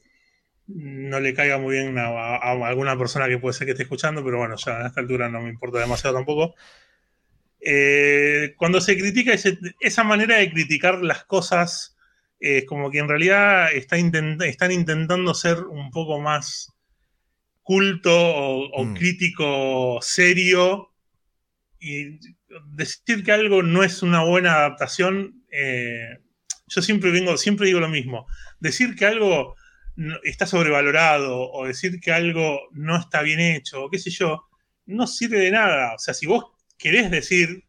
no le caiga muy bien a, alguna persona que puede ser que esté escuchando, pero bueno, ya a esta altura no me importa demasiado tampoco. Eh, cuando se critica esa manera de criticar las cosas, es como que en realidad está están intentando ser un poco más culto o, mm. crítico serio y decir que algo no es una buena adaptación, eh, yo siempre vengo, siempre digo lo mismo, decir que algo está sobrevalorado o decir que algo no está bien hecho o qué sé yo, no sirve de nada. O sea, si vos querés decir,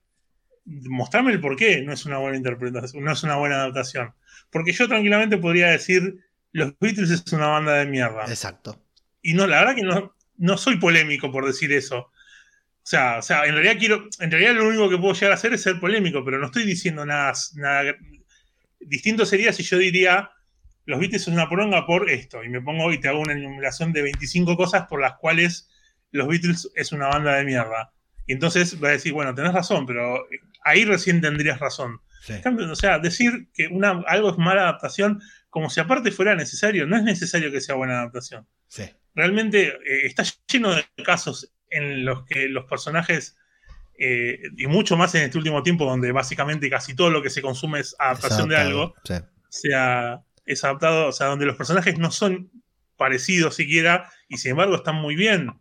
mostrarme el por qué no es una buena interpretación, no es una buena adaptación. Porque yo tranquilamente podría decir, los Beatles es una banda de mierda. Exacto. Y no, la verdad que no, no soy polémico por decir eso. O sea, o sea, en realidad quiero, en realidad lo único que puedo llegar a hacer es ser polémico, pero no estoy diciendo nada, nada distinto sería si yo diría los Beatles es una poronga por esto, y me pongo y te hago una enumeración de 25 cosas por las cuales los Beatles es una banda de mierda. Y entonces va a decir, bueno, tenés razón, pero ahí recién tendrías razón. O sea, decir que una, algo es mala adaptación, como si aparte fuera necesario, no es necesario que sea buena adaptación. Realmente eh, está lleno de casos en los que los personajes, eh, y mucho más en este último tiempo, donde básicamente casi todo lo que se consume es adaptación de algo, sea, es adaptado, o sea, donde los personajes no son parecidos siquiera y sin embargo están muy bien.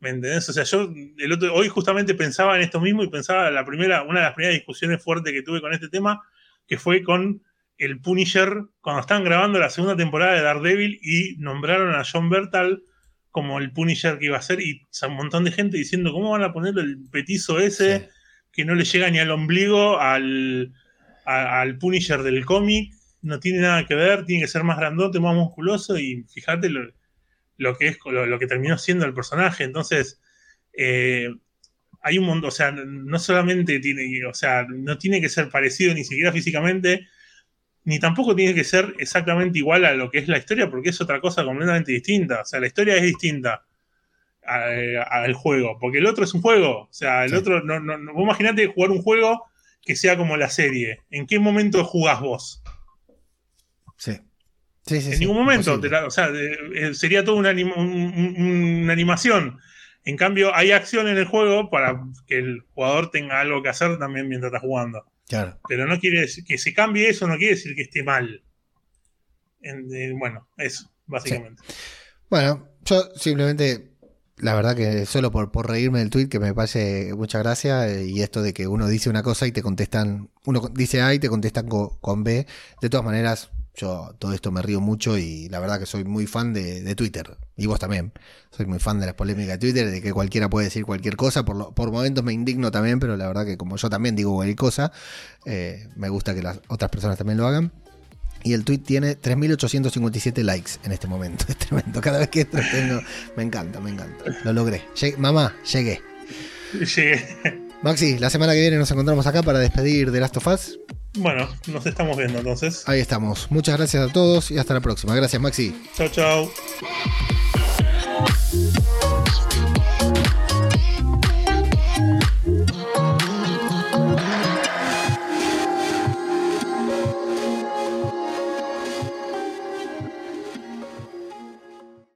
¿Me entendés? O sea, yo el otro, hoy justamente pensaba en esto mismo y pensaba la primera, una de las primeras discusiones fuertes que tuve con este tema, que fue con el Punisher, cuando estaban grabando la segunda temporada de Daredevil y nombraron a John Bertal como el Punisher que iba a ser, y un montón de gente diciendo, ¿cómo van a poner el petizo ese que no le llega ni al ombligo al, al Punisher del cómic? No tiene nada que ver, tiene que ser más grandote, más musculoso, y fíjate lo, que es lo, que terminó siendo el personaje. Entonces, eh, hay un mundo, o sea, no solamente tiene, o sea, no tiene que ser parecido ni siquiera físicamente, ni tampoco tiene que ser exactamente igual a lo que es la historia, porque es otra cosa completamente distinta. O sea, la historia es distinta al juego, porque el otro es un juego. O sea, el otro, no, no, no, vos imaginate jugar un juego que sea como la serie. ¿En qué momento jugás vos? Sí. Sí, sí, en ningún momento, o sea, eh, sería toda una, una animación. En cambio, hay acción en el juego para que el jugador tenga algo que hacer también mientras está jugando. Pero no quiere decir que se cambie eso, no quiere decir que esté mal. bueno, eso, básicamente. Bueno, yo simplemente, la verdad que solo por, por reírme del tweet, que me parece mucha gracia, eh, y esto de que uno dice una cosa y te contestan, uno dice A y te contestan con B. De todas maneras, yo todo esto me río mucho y la verdad que soy muy fan de, Twitter. Y vos también. Soy muy fan de las polémicas de Twitter, de que cualquiera puede decir cualquier cosa. Por, por momentos me indigno también, pero la verdad que como yo también digo cualquier cosa, eh, me gusta que las otras personas también lo hagan. Y el tweet tiene 3.857 likes en este momento. [laughs] Es tremendo. Cada vez que me encanta, me encanta. Lo logré. mamá, llegué. Llegué. Maxi, la semana que viene nos encontramos acá para despedir de Last of Us. Bueno, nos estamos viendo entonces. Ahí estamos. Muchas gracias a todos y hasta la próxima. Gracias, Maxi. Chao, chao.